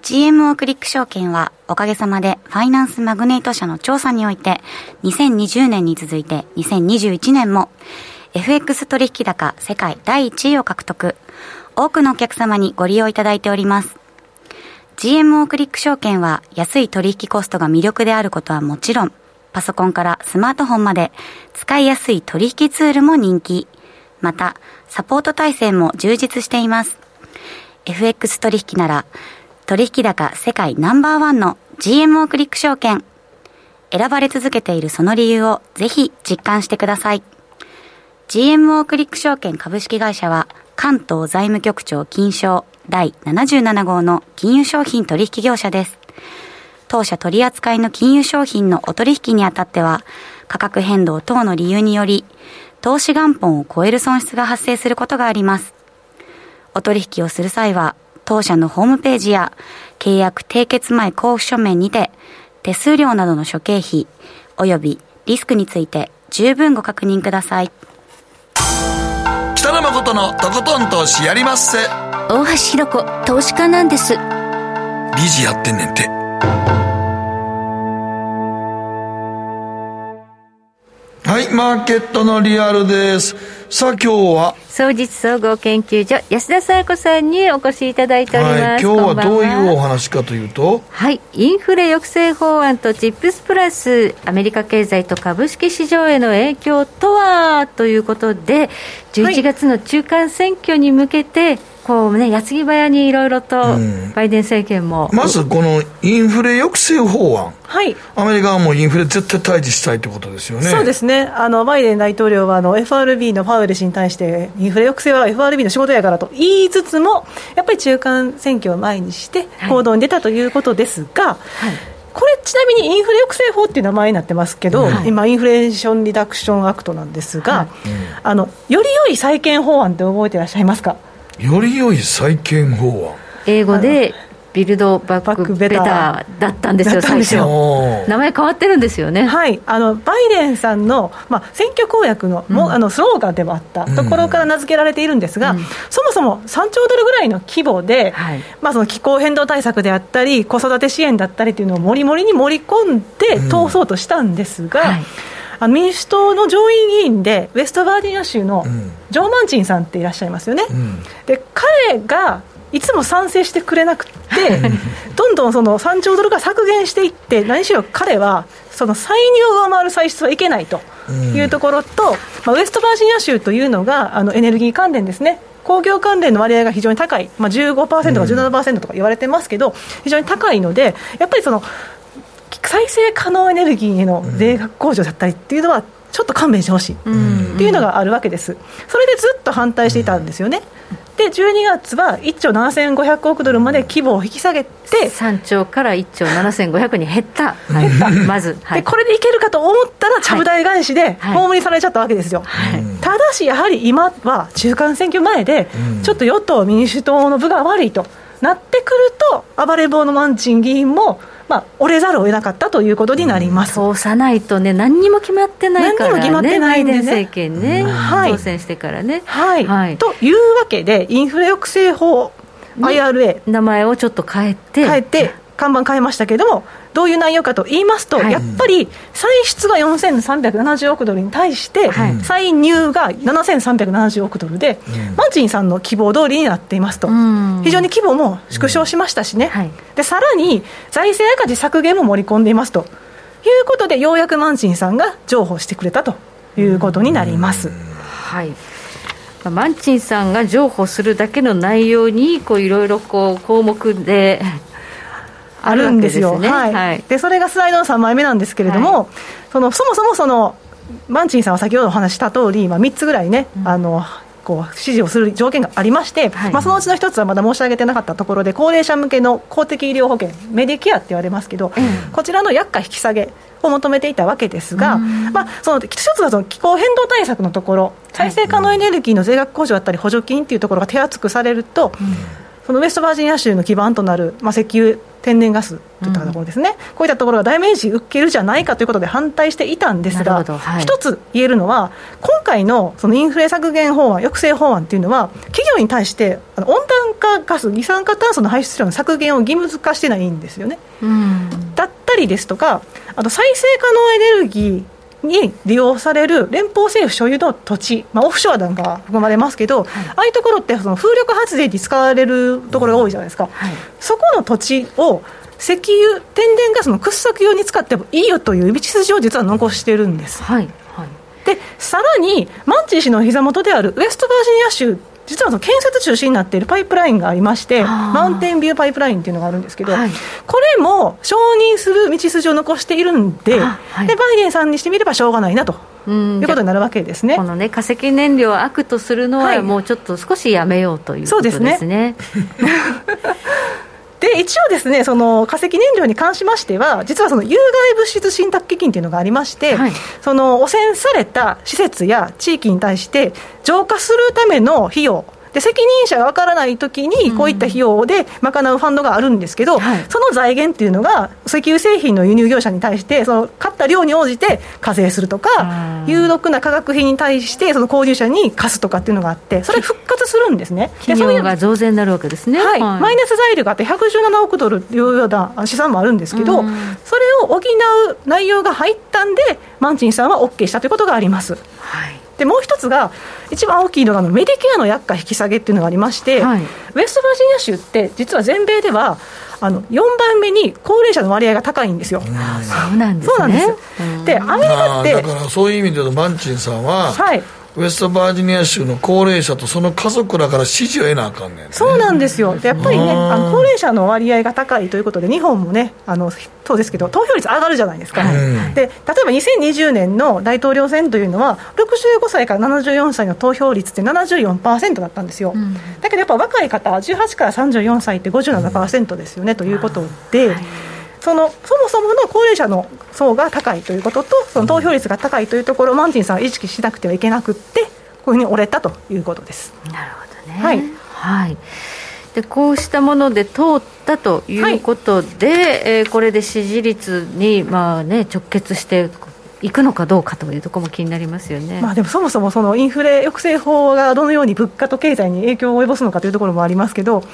S1: GMO クリック証券はおかげさまでファイナンスマグネート社の調査において2020年に続いて2021年も FX 取引高世界第1位を獲得。多くのお客様にご利用いただいております。GMO クリック証券は安い取引コストが魅力であることはもちろんパソコンからスマートフォンまで使いやすい取引ツールも人気またサポート体制も充実しています FX 取引なら取引高世界ナンバーワンの GMO クリック証券。選ばれ続けているその理由をぜひ実感してください。GMO クリック証券株式会社は関東財務局長金賞第77号の金融商品取引業者です。当社取扱いの金融商品のお取引にあたっては価格変動等の理由により投資元本を超える損失が発生することがあります。お取引をする際は当社のホームページや契約締結前交付書面にて手数料などの諸経費及びリスクについて十分ご確認ください。
S2: 北野誠のとことん投資やりまっせ。
S7: 大橋ひろ子投資家なんです。
S2: 理事やってんねんてはいマーケットのリアルです。さあ今日は？
S3: 総実総合研究所安田沙子さんにお越しいただいております、
S2: はい、今日はどういうお話かというと？
S3: はい、インフレ抑制法案とチップスプラスアメリカ経済と株式市場への影響とは？ということで11月の中間選挙に向けて、こうね矢継ぎ早にいろいろと
S2: うん。
S3: バイデン政権も、
S2: まずこのインフレ抑制法案。
S10: はい、
S2: アメリカはもうインフレ絶対退治したいってことですよね。
S10: そうですね。あの、バイデン大統領はあの FRB のパウエル氏に対して、インフレ抑制は FRB の仕事やからと言いつつも、やっぱり中間選挙を前にして
S3: はい。
S10: 行動に出たということですが、これ、ちなみにインフレ抑制法っていう名前になってますけど、
S3: はい。
S10: 今、 Inflation Reduction Act なんですが、
S3: はい。
S10: あのより良い再建法案って覚えてらっしゃいますか？
S2: より良い再建法案。
S3: 英語で Build Back Better だったんですよ、最初。名前変わってるんですよね。
S10: はい、あのバイデンさんの、まあ、選挙公約の,、もあのスローガンでもあったところから名付けられているんですが、そもそも3兆ドルぐらいの規模で、
S3: はい。
S10: まあ、その気候変動対策であったり、子育て支援だったりというのをもりもりに盛り込んで通そうとしたんですが、
S3: はい
S10: あの民主党の上院議員で、ウェストバージニア州の
S2: ん。
S10: ジョー・マンチンさんっていらっしゃいますよね。
S2: ん。
S10: で彼がいつも賛成してくれなくて、どんどんその3兆ドルが削減していって、何しろ彼は、その歳入を上回る歳出はいけないというところと、まあ、ウエストバージニア州というのがあのエネルギー関連ですね。工業関連の割合が非常に高い、まあ、15%か17%とか言われてますけど、非常に高いので、やっぱりその再生可能エネルギーへの税額控除だったりっていうのは、ちょっと勘弁してほしいっていうのがあるわけです、それでずっと反対していたんですよね。で12月は1兆7500億ドルまで規模を引き下げて、
S3: 3兆から1兆7500に減った、まず、はい。
S10: でこれでいけるかと思ったら、ちゃぶ台返しで
S3: はい。
S10: 葬りされちゃったわけですよ、ただし、やはり今は中間選挙前で、ちょっと与党・民主党の分が悪いとなってくると、暴れ坊のマンチン議員も、まあ、折れざるを得なかったということになります。
S3: 通さないとね、何にも決まってないから、ね、
S10: 何にも決まってないんでね。
S3: 政権ね、
S10: はい。
S3: 当選してからね、
S10: はい。
S3: はい。
S10: というわけで、インフレ抑制法、IRA、
S3: 名前をちょっと変えて、
S10: 変えて、看板変えましたけれども、どういう内容かと言いますと、
S3: はい。
S10: やっぱり歳出が4370億ドルに対して、
S3: はい。
S10: 歳入が7370億ドルで、マンチンさんの希望通りになっていますと、
S3: ん。
S10: 非常に規模も縮小しましたしね、
S3: はい。
S10: でさらに財政赤字削減も盛り込んでいますということで、ようやくマンチンさんが譲歩してくれたということになります。
S3: はい。まあマンチンさんが譲歩するだけの内容にこういろいろこう項目で
S10: あるんですよ、
S3: ですね。
S10: はい。それがスライドの3枚目なんですけれども、そのそもそもそのマンチンさんは先ほどお話しした通り、まあ、3つぐらいね、あのこう支持をする条件がありまして、まあ、そのうちの一つはまだ申し上げてなかったところで、高齢者向けの公的医療保険、メディケアって言われますけど、こちらの薬価引き下げを求めていたわけですが、まあ、その一つはその気候変動対策のところ、再生可能エネルギーの税額控除だったり、補助金っていうところが手厚くされると、そのウェストバージニア州の基盤となる、まあ、石油、天然ガスといったところですね、こういったところがダメージ受けるじゃないかということで反対していたんですが、
S3: はい、
S10: 一つ言えるのは、今回のそのインフレ削減法案、抑制法案っていうのは、企業に対して温暖化ガス、二酸化炭素の排出量の削減を義務化してないんですよね。だったりですとか、あと再生可能エネルギーに利用される連邦政府所有の土地、まあ、オフショアなんかが含まれますけど、はい、ああいうところってその風力発電に使われるところが多いじゃないですか、はい、そこの土地を石油、天然ガスの掘削用に使ってもいいよという道筋を実は残してるんです。
S3: はい。はい、
S10: でさらにマンチー氏の膝元であるウエストバージニア州実はその建設中心になっているパイプラインがありまして、マウンテンビューパイプラインっていうのがあるんですけど、はい、これも承認する道筋を残しているんで、はい、でバイデンさんにしてみればしょうがないなと。いうことになるわけですね。
S3: このね化石燃料を悪とするのは、もうちょっと少しやめようということですね。
S10: そうですね で一応ですね、その化石燃料に関しましては、実はその有害物質信託基金というのがありまして、はい、その汚染された施設や地域に対して、浄化するための費用、で責任者が分からないときに、こういった費用で賄うファンドがあるんですけど、うんはい、その財源っていうのが、石油製品の輸入業者に対して、その買った量に応じて課税するとか、有毒な化学品に対して、その購入者に貸すとかっていうのがあって、それ復活するんですね。
S3: 企業が増税になるわけですね。
S10: はい、はい、マイナス材料があって、117億ドルというような試算もあるんですけど、それを補う内容が入ったんで、マンチンさんは OK したということがあります。
S3: はい
S10: でもう一つが、一番大きいのがメディケアの薬価引き下げっていうのがありまして、はい、ウェストバージニア州って、実は全米ではあの4番目に高齢者の割合が高いんですよ。
S3: そうなんです
S10: ね。で、アメリカって、
S2: だからそういう意味で言うと、マンチンさんは、
S10: はい、
S2: ウェストバージニア州の高齢者とその家族らから支持を得なあかんねん、ね、
S10: そうなんですよ、でやっぱりね、あの高齢者の割合が高いということで、日本もね、あのそうですけど、投票率上がるじゃないですか、うん、で例えば2020年の大統領選というのは、65歳から74歳の投票率って74%だったんですよ、うん、だけどやっぱ若い方、18から34歳って57%ですよね、うん、ということで。はいそのそもそもの高齢者の層が高いということと、その投票率が高いというところをマンティンさんは意識しなくてはいけなくって、こういうふうに折れたということです。
S3: なるほどね、はい。はい、でこうしたもので通ったということで、はい、えー、これで支持率に、まあね、直結していくのかどうかというところも気になりますよね、
S10: まあ、でもそもそもそのインフレ抑制法がどのように物価と経済に影響を及ぼすのかというところもありますけど、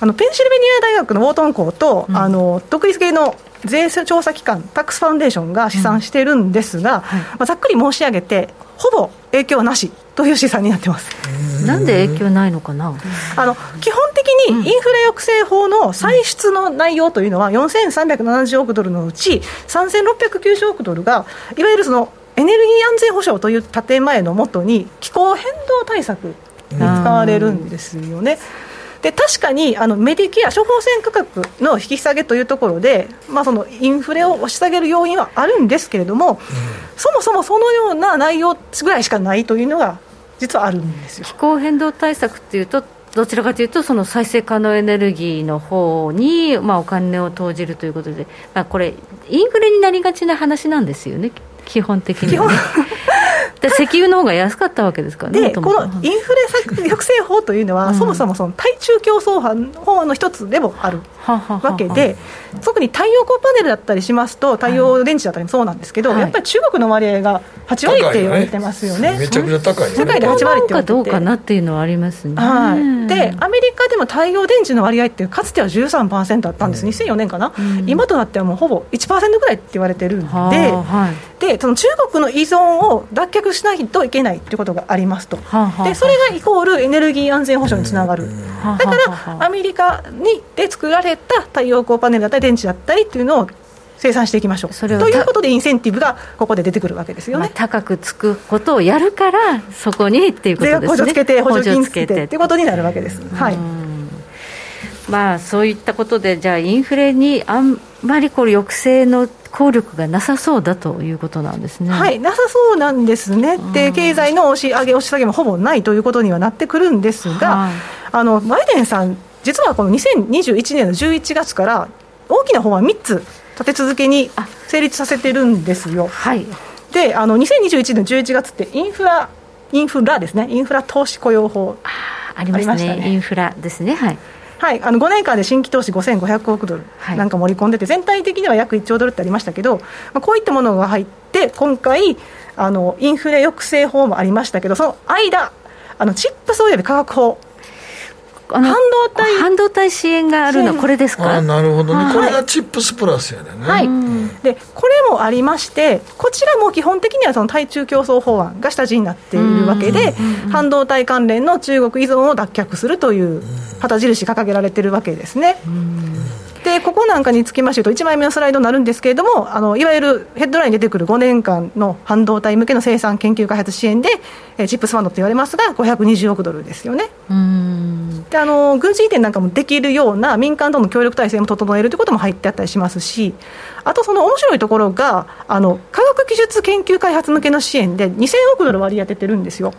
S10: あのペンシルベニア大学のウォートン校と、うん、あの独立系の税制調査機関、タックスファウンデーションが試算しているんですが、うんはい、まあ、ざっくり申し上げて、ほぼ影響なしという試算になってます。
S3: なんで影響ないのかな？
S10: あの基本的にインフレ抑制法の歳出の内容というのは、4370億ドルのうち、3690億ドルが、いわゆるそのエネルギー安全保障という建前のもとに、気候変動対策に使われるんですよね。で確かにあのメディケア、処方箋価格の引き下げというところで、まあ、そのインフレを押し下げる要因はあるんですけれども、うん、そもそもそのような内容ぐらいしかないというのが、実はあるんですよ。
S3: 気候変動対策っていうと、どちらかというと、その再生可能エネルギーの方にまに、あ、お金を投じるということで、まあ、これ、インフレになりがちな話なんですよね、基本的には、ね。で石油の方が安かったわけですから
S10: ね。で、このインフレ抑制法というのは、うん、そもそもその対中競争法の一つでもあるわけで、特に太陽光パネルだったりしますと、太陽電池だったりもそうなんですけど、はい、やっぱり中国の割合が8割って言われてますよね。
S2: ね。めちゃくちゃ高い、ね、
S10: 世界で8割って
S3: かどうかなっていうのはありますね。
S10: はい、で、アメリカでも太陽電池の割合って、かつては13%あったんです、うん、2004年かな、うん、今となってはもうほぼ1%ぐらいって言われてるんで、はい、でその中国の依存を脱却しないといけないということがありますと、でそれがイコールエネルギー安全保障につながる、だからアメリカにで作られた太陽光パネルだったり電池だったりっていうのを生産していきましょう。ということでインセンティブがここで出てくるわけですよね、まあ、
S3: 高くつくことをやるからそこにっていうことですね。
S10: 補助つけて補助金つけてっていうことになるわけです。はい。
S3: まあそういったことでじゃあインフレにあんまりこれ抑制の効力がなさそうだということなんですね。
S10: はい、なさそうなんですね、で経済の押し上げ、押し下げもほぼないということにはなってくるんですが、はい、あのバイデンさん、実はこの2021年の11月から、大きな法案3つ、立て続けに成立させてるんですよ。
S3: はい、
S10: であの2021年の11月ってインフラ、インフラですね、インフラ投資雇用法。
S3: ありましたね、ね。インフラですね。はい
S10: はい、あの5年間で新規投資5500億ドルなんか盛り込んでて、全体的には約1兆ドルってありましたけど、まあ、こういったものが入って、今回あの、インフレ抑制法もありましたけど、その間、あのチップスおよび価格法、
S3: 半導体。半導体支援があるのこれですか？
S2: なるほどね、これがチップスプラスやね
S10: はい、でこれもありましてこちらも基本的にはその対中競争法案が下地になっているわけで半導体関連の中国依存を脱却するという旗印掲げられてるわけですね。でここなんかにつきましてと1枚目のスライドになるんですけれどもあのいわゆるヘッドラインに出てくる5年間の半導体向けの生産研究開発支援で、えチップスファンドと言われますが520億ドルですよね。であの軍事移転なんかもできるような民間との協力体制も整えるということも入ってあったりしますしあとその面白いところがあの科学技術研究開発向けの支援で2000億ドル割り当ててるんですよ。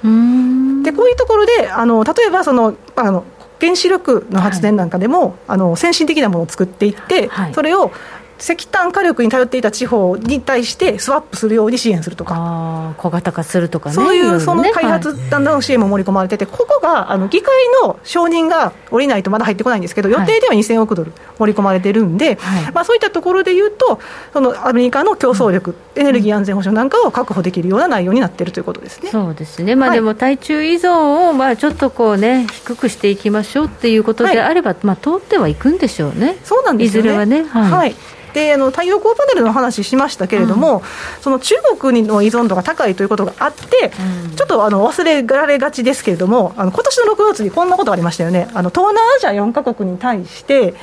S10: でこういうところであの例えばそのあの原子力の発電なんかでも、はい、あの先進的なものを作っていって、はい、それを石炭火力に頼っていた地方に対してスワップするように支援するとか。
S3: 小型化するとかね
S10: そういうその開発だんだん支援も盛り込まれてて、ここがあの議会の承認が下りないとまだ入ってこないんですけど予定では2000億ドル盛り込まれてるんで、はい、まあ、そういったところでいうとそのアメリカの競争力、うん、エネルギー安全保障なんかを確保できるような内容になっているということですね。
S3: そうですね、まあ、でも対中依存をまあちょっとこうね低くしていきましょうっていうことであれば、はい、まあ、通ってはいくんでしょうね。
S10: そうなんですよ
S3: ね。いずれはね。
S10: はい、はいであの太陽光パネルの話しましたけれども、うん、その中国の依存度が高いということがあって、うん、ちょっとあの忘れられがちですけれども、あの今年の6月にこんなことがありましたよね、あの東南アジア4か国に対して、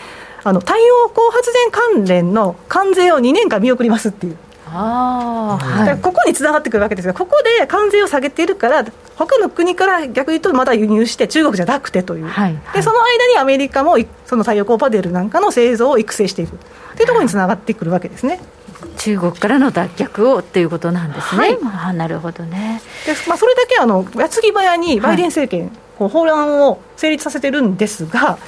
S10: あの太陽光発電関連の関税を2年間見送りますっていう。
S3: あ
S10: はい、ここにつながってくるわけですが、ここで関税を下げているから、他の国から逆に言うと、まだ輸入して、中国じゃなくてという、はい。はい、でその間にアメリカもその太陽光パネルなんかの製造を育成していく。というところにつながってくるわけですね。
S3: 中国からの脱却をということなんですね、はい、あなるほどね。
S10: で、まあ、それだけあの矢継ぎ早にバイデン政権、はい、こう法案を成立させてるんですが、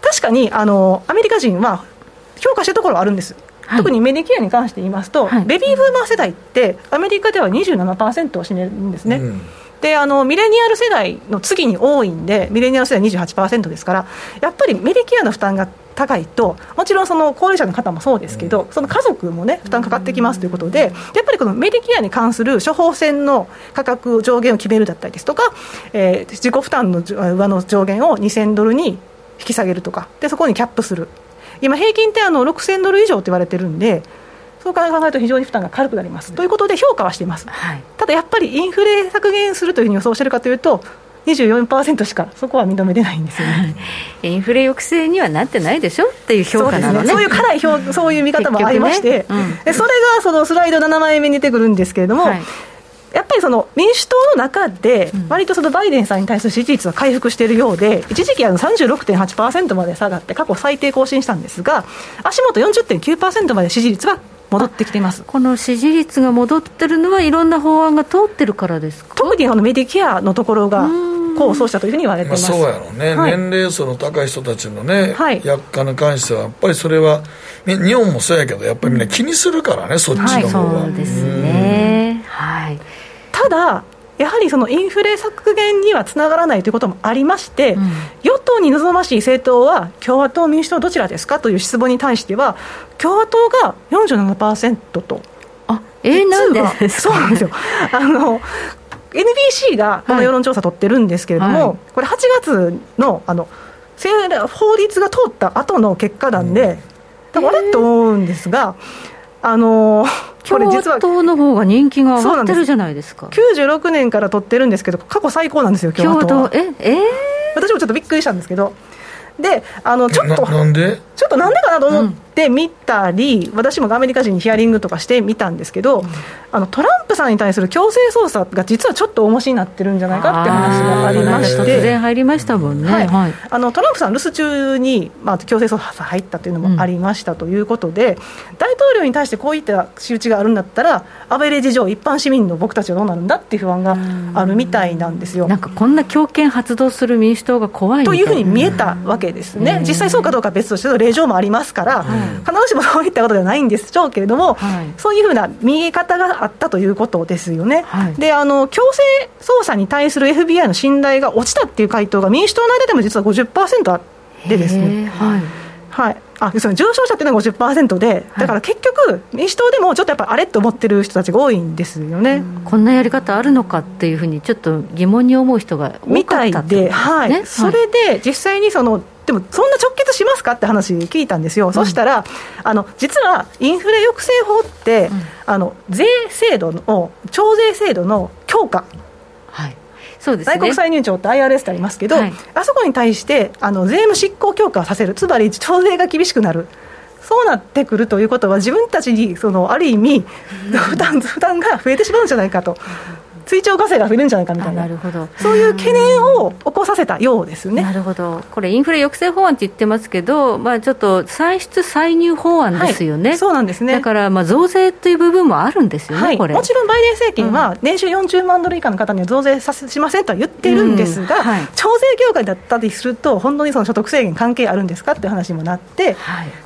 S10: 確かにあのアメリカ人は評価してるところはあるんです、はい、特にメディケアに関して言いますと、ベビーブーマー世代って、アメリカでは27%を占めるんですね。うん。であのミレニアル世代の次に多いんで、ミレニアル世代28%ですから、やっぱりメディケアの負担が高いと、もちろんその高齢者の方もそうですけど、その家族もね、負担かかってきますということで、やっぱりこのメディケアに関する処方箋の価格上限を決めるだったりですとか、えー、自己負担の上の上限を2000ドルに引き下げるとか、でそこにキャップする、今、平均ってあの6000ドル以上と言われてるんで、そう考えると非常に負担が軽くなります、ということで評価はしています、はい、ただやっぱりインフレ削減するというふうに予想しているかというと、24%しかそこは認めてないんですよね。
S3: インフレ抑制にはなってないでしょっていう評価なのね、
S10: そう、ね,、いう辛い評そういう見方もありまして、ね。うん、でそれがそのスライド7枚目に出てくるんですけれども、はい、やっぱりその民主党の中で、割とそのバイデンさんに対する支持率は回復しているようで、一時期あの36.8%まで下がって、過去最低更新したんですが、足元40.9%まで支持率は戻ってきてます。
S3: この支持率が戻ってるのは、いろんな法案が通ってるからですか？
S10: 特にあのメディケアのところが功そうしたというふうに言われてます、
S2: まあ、そうやろうね、はい、年齢層の高い人たちのね、はい、薬価に関しては、やっぱりそれは、日本もそうやけど、やっぱりみんな気にするからね、そっちの方は。
S3: はい、そうですね、はい、
S10: ただやはりそのインフレ削減にはつながらないということもありまして、うん、与党に望ましい政党は共和党、民主党どちらですかという質問に対しては、共和党が47%と。
S3: あえー、なんで
S10: そうなんですよ。あの NBC がこの世論調査取ってるんですけれども、はい、これ8月のあの法律が通った後の結果なんで、うん、あれと思うんですが、あの
S3: 共和党の方が人気が上がってるじゃないですか。
S10: です。96年から取ってるんですけど過去最高なんですよ共和党
S3: ええー、
S10: 私もちょっとびっくりしたんですけど。であのちょっと
S2: なんで？
S10: ちちょっとなんでかなと思って見たり、うん、私もアメリカ人にヒアリングとかしてみたんですけど、うん、あのトランプさんに対する強制捜査が実はちょっと重しになってるんじゃないかって話がありまして。
S3: 突然入りましたもんね、はい。
S10: はい、あのトランプさん留守中に、まあ、強制捜査入ったというのもありましたということで、うん、大統領に対してこういった仕打ちがあるんだったらアベレージ上一般市民の僕たちはどうなるんだっていう不安があるみたいなんですよ。
S3: なんかこんな強権発動する民主党が怖い
S10: というふうに見えたわけですね、実際そうかどうかは別として例状もありますから、必ずしもそういったことではないんでしょうけれども、はい、そういうふうな見え方があったということですよね、はい、であの強制捜査に対する FBI の信頼が落ちたっていう回答が民主党の間でも実は50%あってですね。はい。はい。あその重症者っていうのが50%で、だから結局、民主党でもちょっとやっぱあれって思ってる人たちが多いんですよね、
S3: こんなやり方あるのかっていうふうに、ちょっと疑問に思う人が多かった
S10: みたいで、はい、それで実際にそのでもそんな直結しますかって話聞いたんですよ、うん、そしたらあの実はインフレ抑制法って、うん、あの税制度の徴税制度の強化、
S3: はい。そうですね、
S10: 内国歳入庁って IRS ってありますけど、はい、あそこに対してあの税務執行強化をさせる。つまり徴税が厳しくなる。そうなってくるということは自分たちにそのある意味 負担負担が増えてしまうんじゃないかと追徴課税が増えるんじゃないかみたいな。なるほど。そういう懸念を起こさせたようですね。
S3: なるほど、これ、インフレ抑制法案って言ってますけど、まあ、ちょっと歳出歳入法案ですよね、はい、
S10: そうなんですね。
S3: だからまあ増税という部分もあるんですよね、はい、これ。
S10: もちろんバイデン政権は、年収40万ドル以下の方には増税させしませんとは言ってるんですが、うん。はい、徴税業界だったりすると、本当にその所得制限関係あるんですかっていう話にもなって、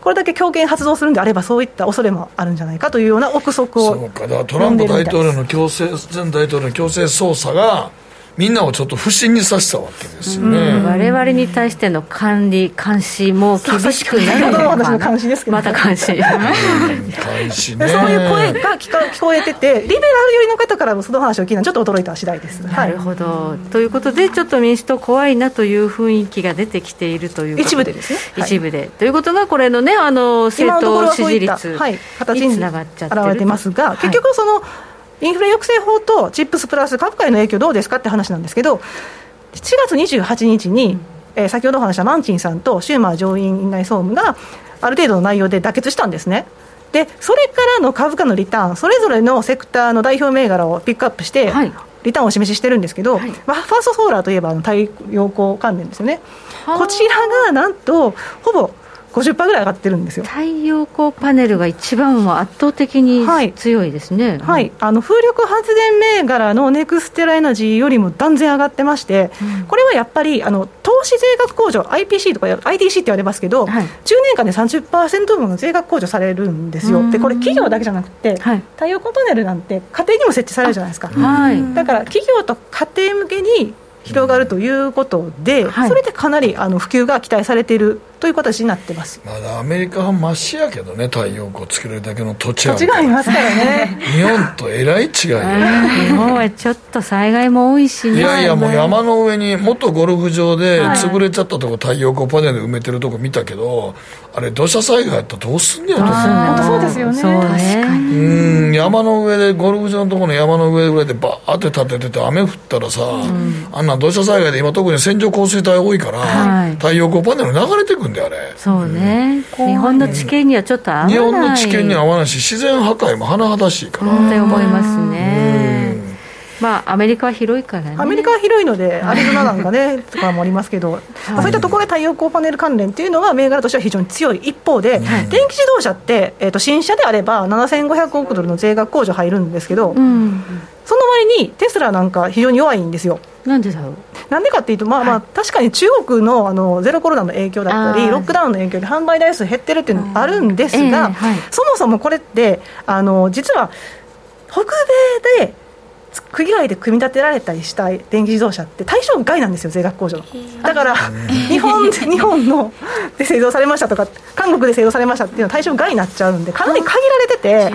S10: これだけ強権発動するんであれば、そういった恐れもあるんじゃないかというような憶測を。
S2: そうか。だからトランプ大統領の強制前大統領の強制捜査がみんなをちょっと不信にさせたわけですよね、
S3: われわれに対しての管理、監視も厳しくなるのかな、また監視、
S2: 監視ね、
S10: そういう声が聞か聞こえてて、リベラル寄りの方からもその話を聞いたのちょっと驚いた次第です。
S3: なるほど、はい、ということで、ちょっと民主党、怖いなという雰囲気が出てきているという
S10: 一部でですね、
S3: はい、一部で。ということが、これのね、あの政党支持率につながっちゃってる
S10: 現れてますが、結局その、インフレ抑制法とチップスプラス株価への影響どうですかって話なんですけど7月28日に、えー、先ほどお話したマンチンさんとシューマー上院院内総務がある程度の内容で妥結したんですね。でそれからの株価のリターンそれぞれのセクターの代表銘柄をピックアップして、はい、リターンをお示ししてるんですけど、はい、まあ、ファーストソーラーといえばあの太陽光関連ですよね。こちらがなんとほぼ50%ぐらい上がってるんですよ。
S3: 太陽光パネルが一番は圧倒的に強いですね、
S10: はい、はい、あの風力発電銘柄のネクステラエナジーよりも断然上がってまして、うん、これはやっぱりあの投資税額控除 IPC とか ITC って言われますけど、はい、10年間で30%分の税額控除されるんですよ、でこれ企業だけじゃなくて、はい、太陽光パネルなんて家庭にも設置されるじゃないですか、はい、だから企業と家庭向けに広がるということで、はい、それでかなりあの普及が期待されているという形になってます。
S2: まだアメリカはましやけどね太陽光つけるだけの土地は
S10: 土地がありますからね。
S2: 日本とえらい違い日
S3: 本はちょっと災害も多いし
S2: ね。いやいやもう山の上に元ゴルフ場で潰れちゃったとこ太陽光パネル埋めてるとこ見たけどあれ土砂災害やったらどうすんねや
S10: と。そうですよね。そう
S3: ね。
S2: うん山の上でゴルフ場のところの山の上ぐらいでバーって立ててて雨降ったらさ、うん、あんな土砂災害で今特に線状降水帯多いから、はい、太陽光パネル流れてくんであれ
S3: そうね、うん、日本の地形にはちょっと合わない。日
S2: 本の地形には合わないし自然破壊も甚だしいから。
S3: って思いますね。まあ、アメリカは広いからね。
S10: アメリカは広いので、アリゾナなんかね、とかもありますけど、そういったところで太陽光パネル関連っていうのは、銘柄としては非常に強い。一方で、はい、電気自動車って、えーと、新車であれば、7500億ドルの税額控除入るんですけど、うん、その割にテスラなんか非常に弱いんですよ。
S3: なんでだろう？
S10: なんでかっていうと、まあまあ、確かに中国のあのゼロコロナの影響だったり、ロックダウンの影響で販売台数減ってるっていうのがあるんですが、えーはい、そもそもこれって、あの実は北米で区議会で組み立てられたりした電気自動車って対象外なんですよ税額控除だから日本日本ので製造されましたとか韓国で製造されましたっていうのは対象外になっちゃうんでかなり限られてて。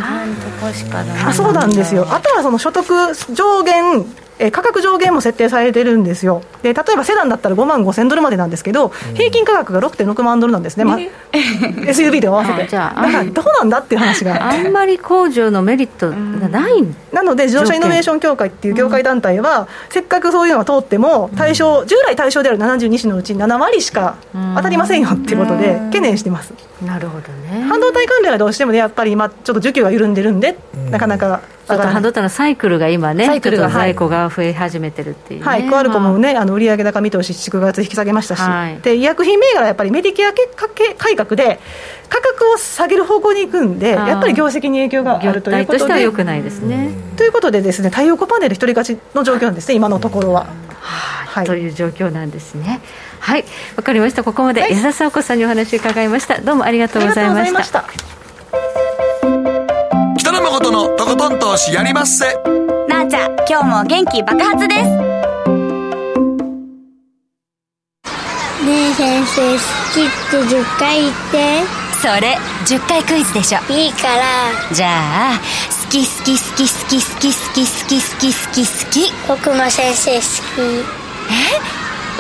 S10: あそうなんですよ。あとはその所得上限えー価格上限も設定されてるんですよ。で例えばセダンだったら5万5000ドルまでなんですけど、平均価格が6.6万ドルなんですね、まあ、SUV で合わせて。
S3: あじゃあ
S10: だからどうなんだっていう話が。
S3: あんまり工場のメリットがない。ん
S10: なので自動車イノベーション協会っていう業界団体は、せっかくそういうのが通っても対象、従来対象である72種のうち7割しか当たりませんよっていうことで懸念してます。
S3: なるほどね。
S10: 半導体関連はどうしてもねやっぱり今ちょっと需給が緩んでるんで、なかなか
S3: ちょっと半導体のサイクルが今ね
S10: サイクルが
S3: 在庫が増え始めてるっていうね、
S10: はい、クアルコムもね、あ。の売上高見通し、9月引き下げましたし、
S3: はい。
S10: で医薬品銘柄はやっぱりメディケアけかけ改革で、価格を下げる方向に行くんで、やっぱり業績に影響があるということとで。
S3: 業態しては良。くないですね、
S10: ということでですね、太陽光パネル一人勝ちの状況なんですね、今のところは。はい。
S3: という状況なんですね。はい。わかりました。ここまで安田沙子さんにお話を伺いました。どうもありがとうございました。
S10: した。
S2: 北野誠のとことん投資やりまっせ
S1: なあちゃん今日も元気爆発です。
S11: ねえ先生好きって10回言って。
S7: それ10回クイズでしょ。
S11: いいから。
S7: じゃあ好き好き好き好き好き好き好き好き。好き好き
S11: 僕も先生好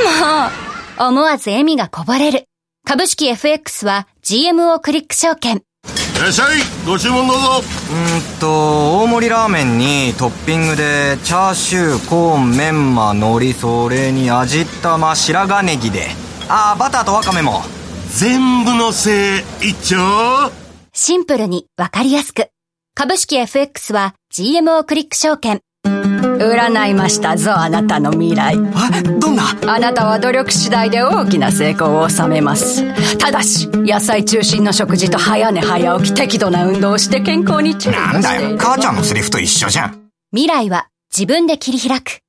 S7: もう。思わず笑みがこぼれる。株式 FX は GMO クリック証券。
S9: いらっしゃい。ご注文どうぞ。
S8: うーんと大盛りラーメンにトッピングでチャーシューコーンメンマ海苔それに味玉白髪ネギで。ああバターとワカメも。
S9: 全部のせい一丁。
S7: シンプルにわかりやすく。株式 FX は GMO クリック証券
S12: 占いましたぞあなたの未来。
S8: どんな？
S12: あなたは努力次第で大きな成功を収めます。ただし野菜中心の食事と早寝早起き適度な運動をして健康に注意
S8: なんだよ。母ちゃんのセリフと一緒じゃん。
S7: 未来は自分で切り開く。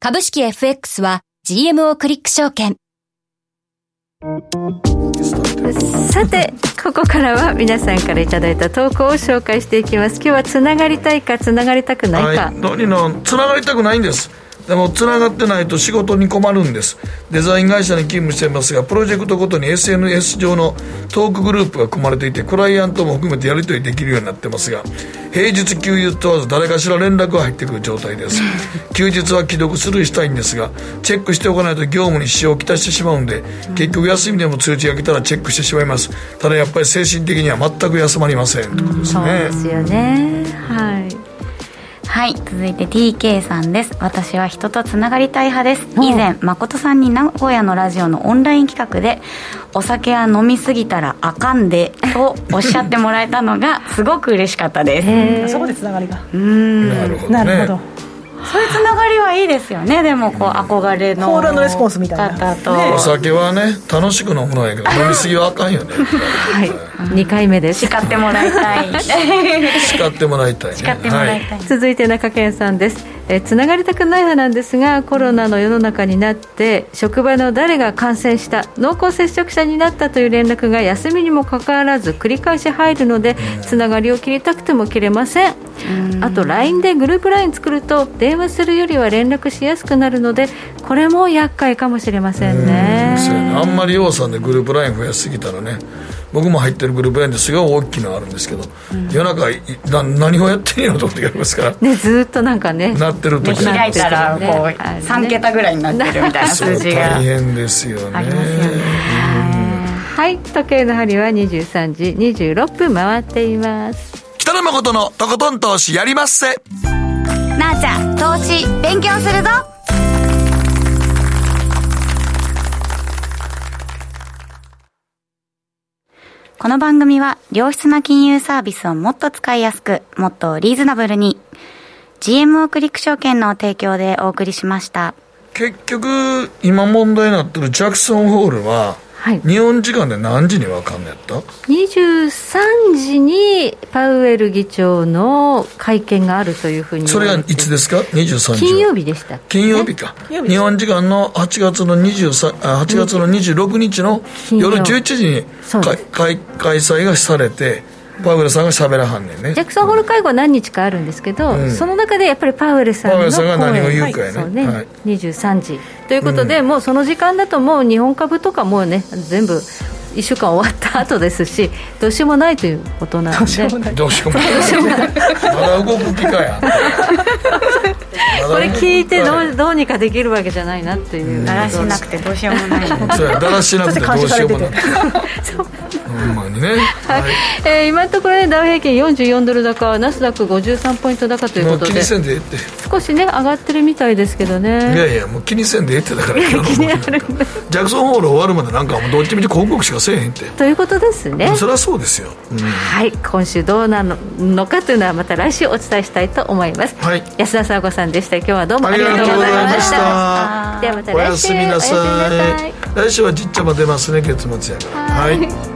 S7: 株式 FX は GMO クリック証券
S3: さてここからは皆さんからいただいた投稿を紹介していきます。今日はつながりたいかつながりたくないか、
S2: はい、何のつながりたくないんです。でもつながってないと仕事に困るんです。デザイン会社に勤務していますがプロジェクトごとに SNS 上のトークグループが組まれていてクライアントも含めてやり取りできるようになってますが平日休日問わず誰かしら連絡が入ってくる状態です。休日は既読スルーしたいんですがチェックしておかないと業務に支障をきたしてしまうんで結局休みでも通知が来たらチェックしてしまいます。ただやっぱり精神的には全く休まりません。ということです
S3: そう
S2: ね
S3: ですよね。はい
S1: はい続いて TK さんです。私は人とつながりたい派です。以前誠さんに名古屋のラジオのオンライン企画でお酒は飲みすぎたらあかんでとおっしゃってもらえたのがすごく嬉しかったです。
S10: そこでつながりが。
S1: うん。
S2: なるほど。ね。
S10: なるほど。
S1: そういうつながりはいいですよね。でもこう憧れの
S10: コールレスポンスみたいな。
S1: 方と、
S10: ね
S2: お酒はね楽しく飲むのやけど飲みすぎはあかんよね。
S3: はい。2回目です。
S1: 叱ってもらいたい。
S2: 叱ってもらいたいね。
S1: 叱ってもらいたい、
S3: 続いて中堅さんですえーつながりたくない派なんですがコロナの世の中になって職場の誰が感染した濃厚接触者になったという連絡が休みにもかかわらず繰り返し入るのでつながりを切りたくても切れません。あと LINE でグループ LINE 作ると電話するよりは連絡しやすくなるのでこれも厄介かもしれませんね。
S2: あんまり要さんでグループライン増やしすぎたらね僕も入ってるグループラインですごい大きいのあるんですけど、夜中いな何をやってんやろと思ってやりますから。
S3: ね ずーっとなんかね
S2: なってる時
S1: 開いたらこう
S3: はい
S1: 3桁ぐらいになってるみたいな数字が。
S2: 大変ですよね。
S1: ありますよね。
S3: はい。時計の針は23時26分回っています。
S2: 北野誠のとことん投資やりまっせ。
S1: なあちゃん投資勉強するぞこの番組は良質な金融サービスをもっと使いやすくもっとリーズナブルに GMO クリック証券の提供でお送りしました。
S2: 結局今問題になってるジャクソンホールは、日本時間で何時にわかんのやった
S3: ？23時にパウエル議長の会見があるというふうに
S2: それがいつですか？23時は。
S3: 金曜日でした。
S2: 金曜日か、日本時間の8月の23あ8月の26日の夜11時に開催がされてパウエルさんが喋らはんねんね。
S3: ジャクソンホール会合は何日かあるんですけど、
S2: うん。
S3: その中でやっぱりパウエルさんの
S2: パウエルさんが何を言うかやね。
S3: そうね、
S2: はい。
S3: 23時。ということで、もうその時間だともう日本株とかもうね全部1週間終わった後ですしどうしようもないということなので。
S2: どうしようもない。まだ動く気かや。
S3: これ聞いてどうどうにかできるわけじゃないなっていう。
S1: だらしなくてどうしようもない。
S2: そうやだらしなくてどうしようもない。ほんまにね、はい。
S3: えー、今のところねダウ平均44ドル高ナスダック53ポイント高ということで。
S2: 気にせんでええって。
S3: 少しね上がってるみたいですけどね。
S2: いやいやもう気にせんでええってだから今日のジャクソンホール終わるまでなんかもうどっちみち広告しかせえへんって。
S3: ということですね。
S2: そりゃそうですよ、
S3: うん、はい今週どうなのかというのはまた来週お伝えしたいと思います、
S2: はい、
S3: 安田沙子さんでした。今日はどうもありがとうございました。ではまた。来週
S2: おやすみなさい。来週はじっちゃま出ますね月末やから。はい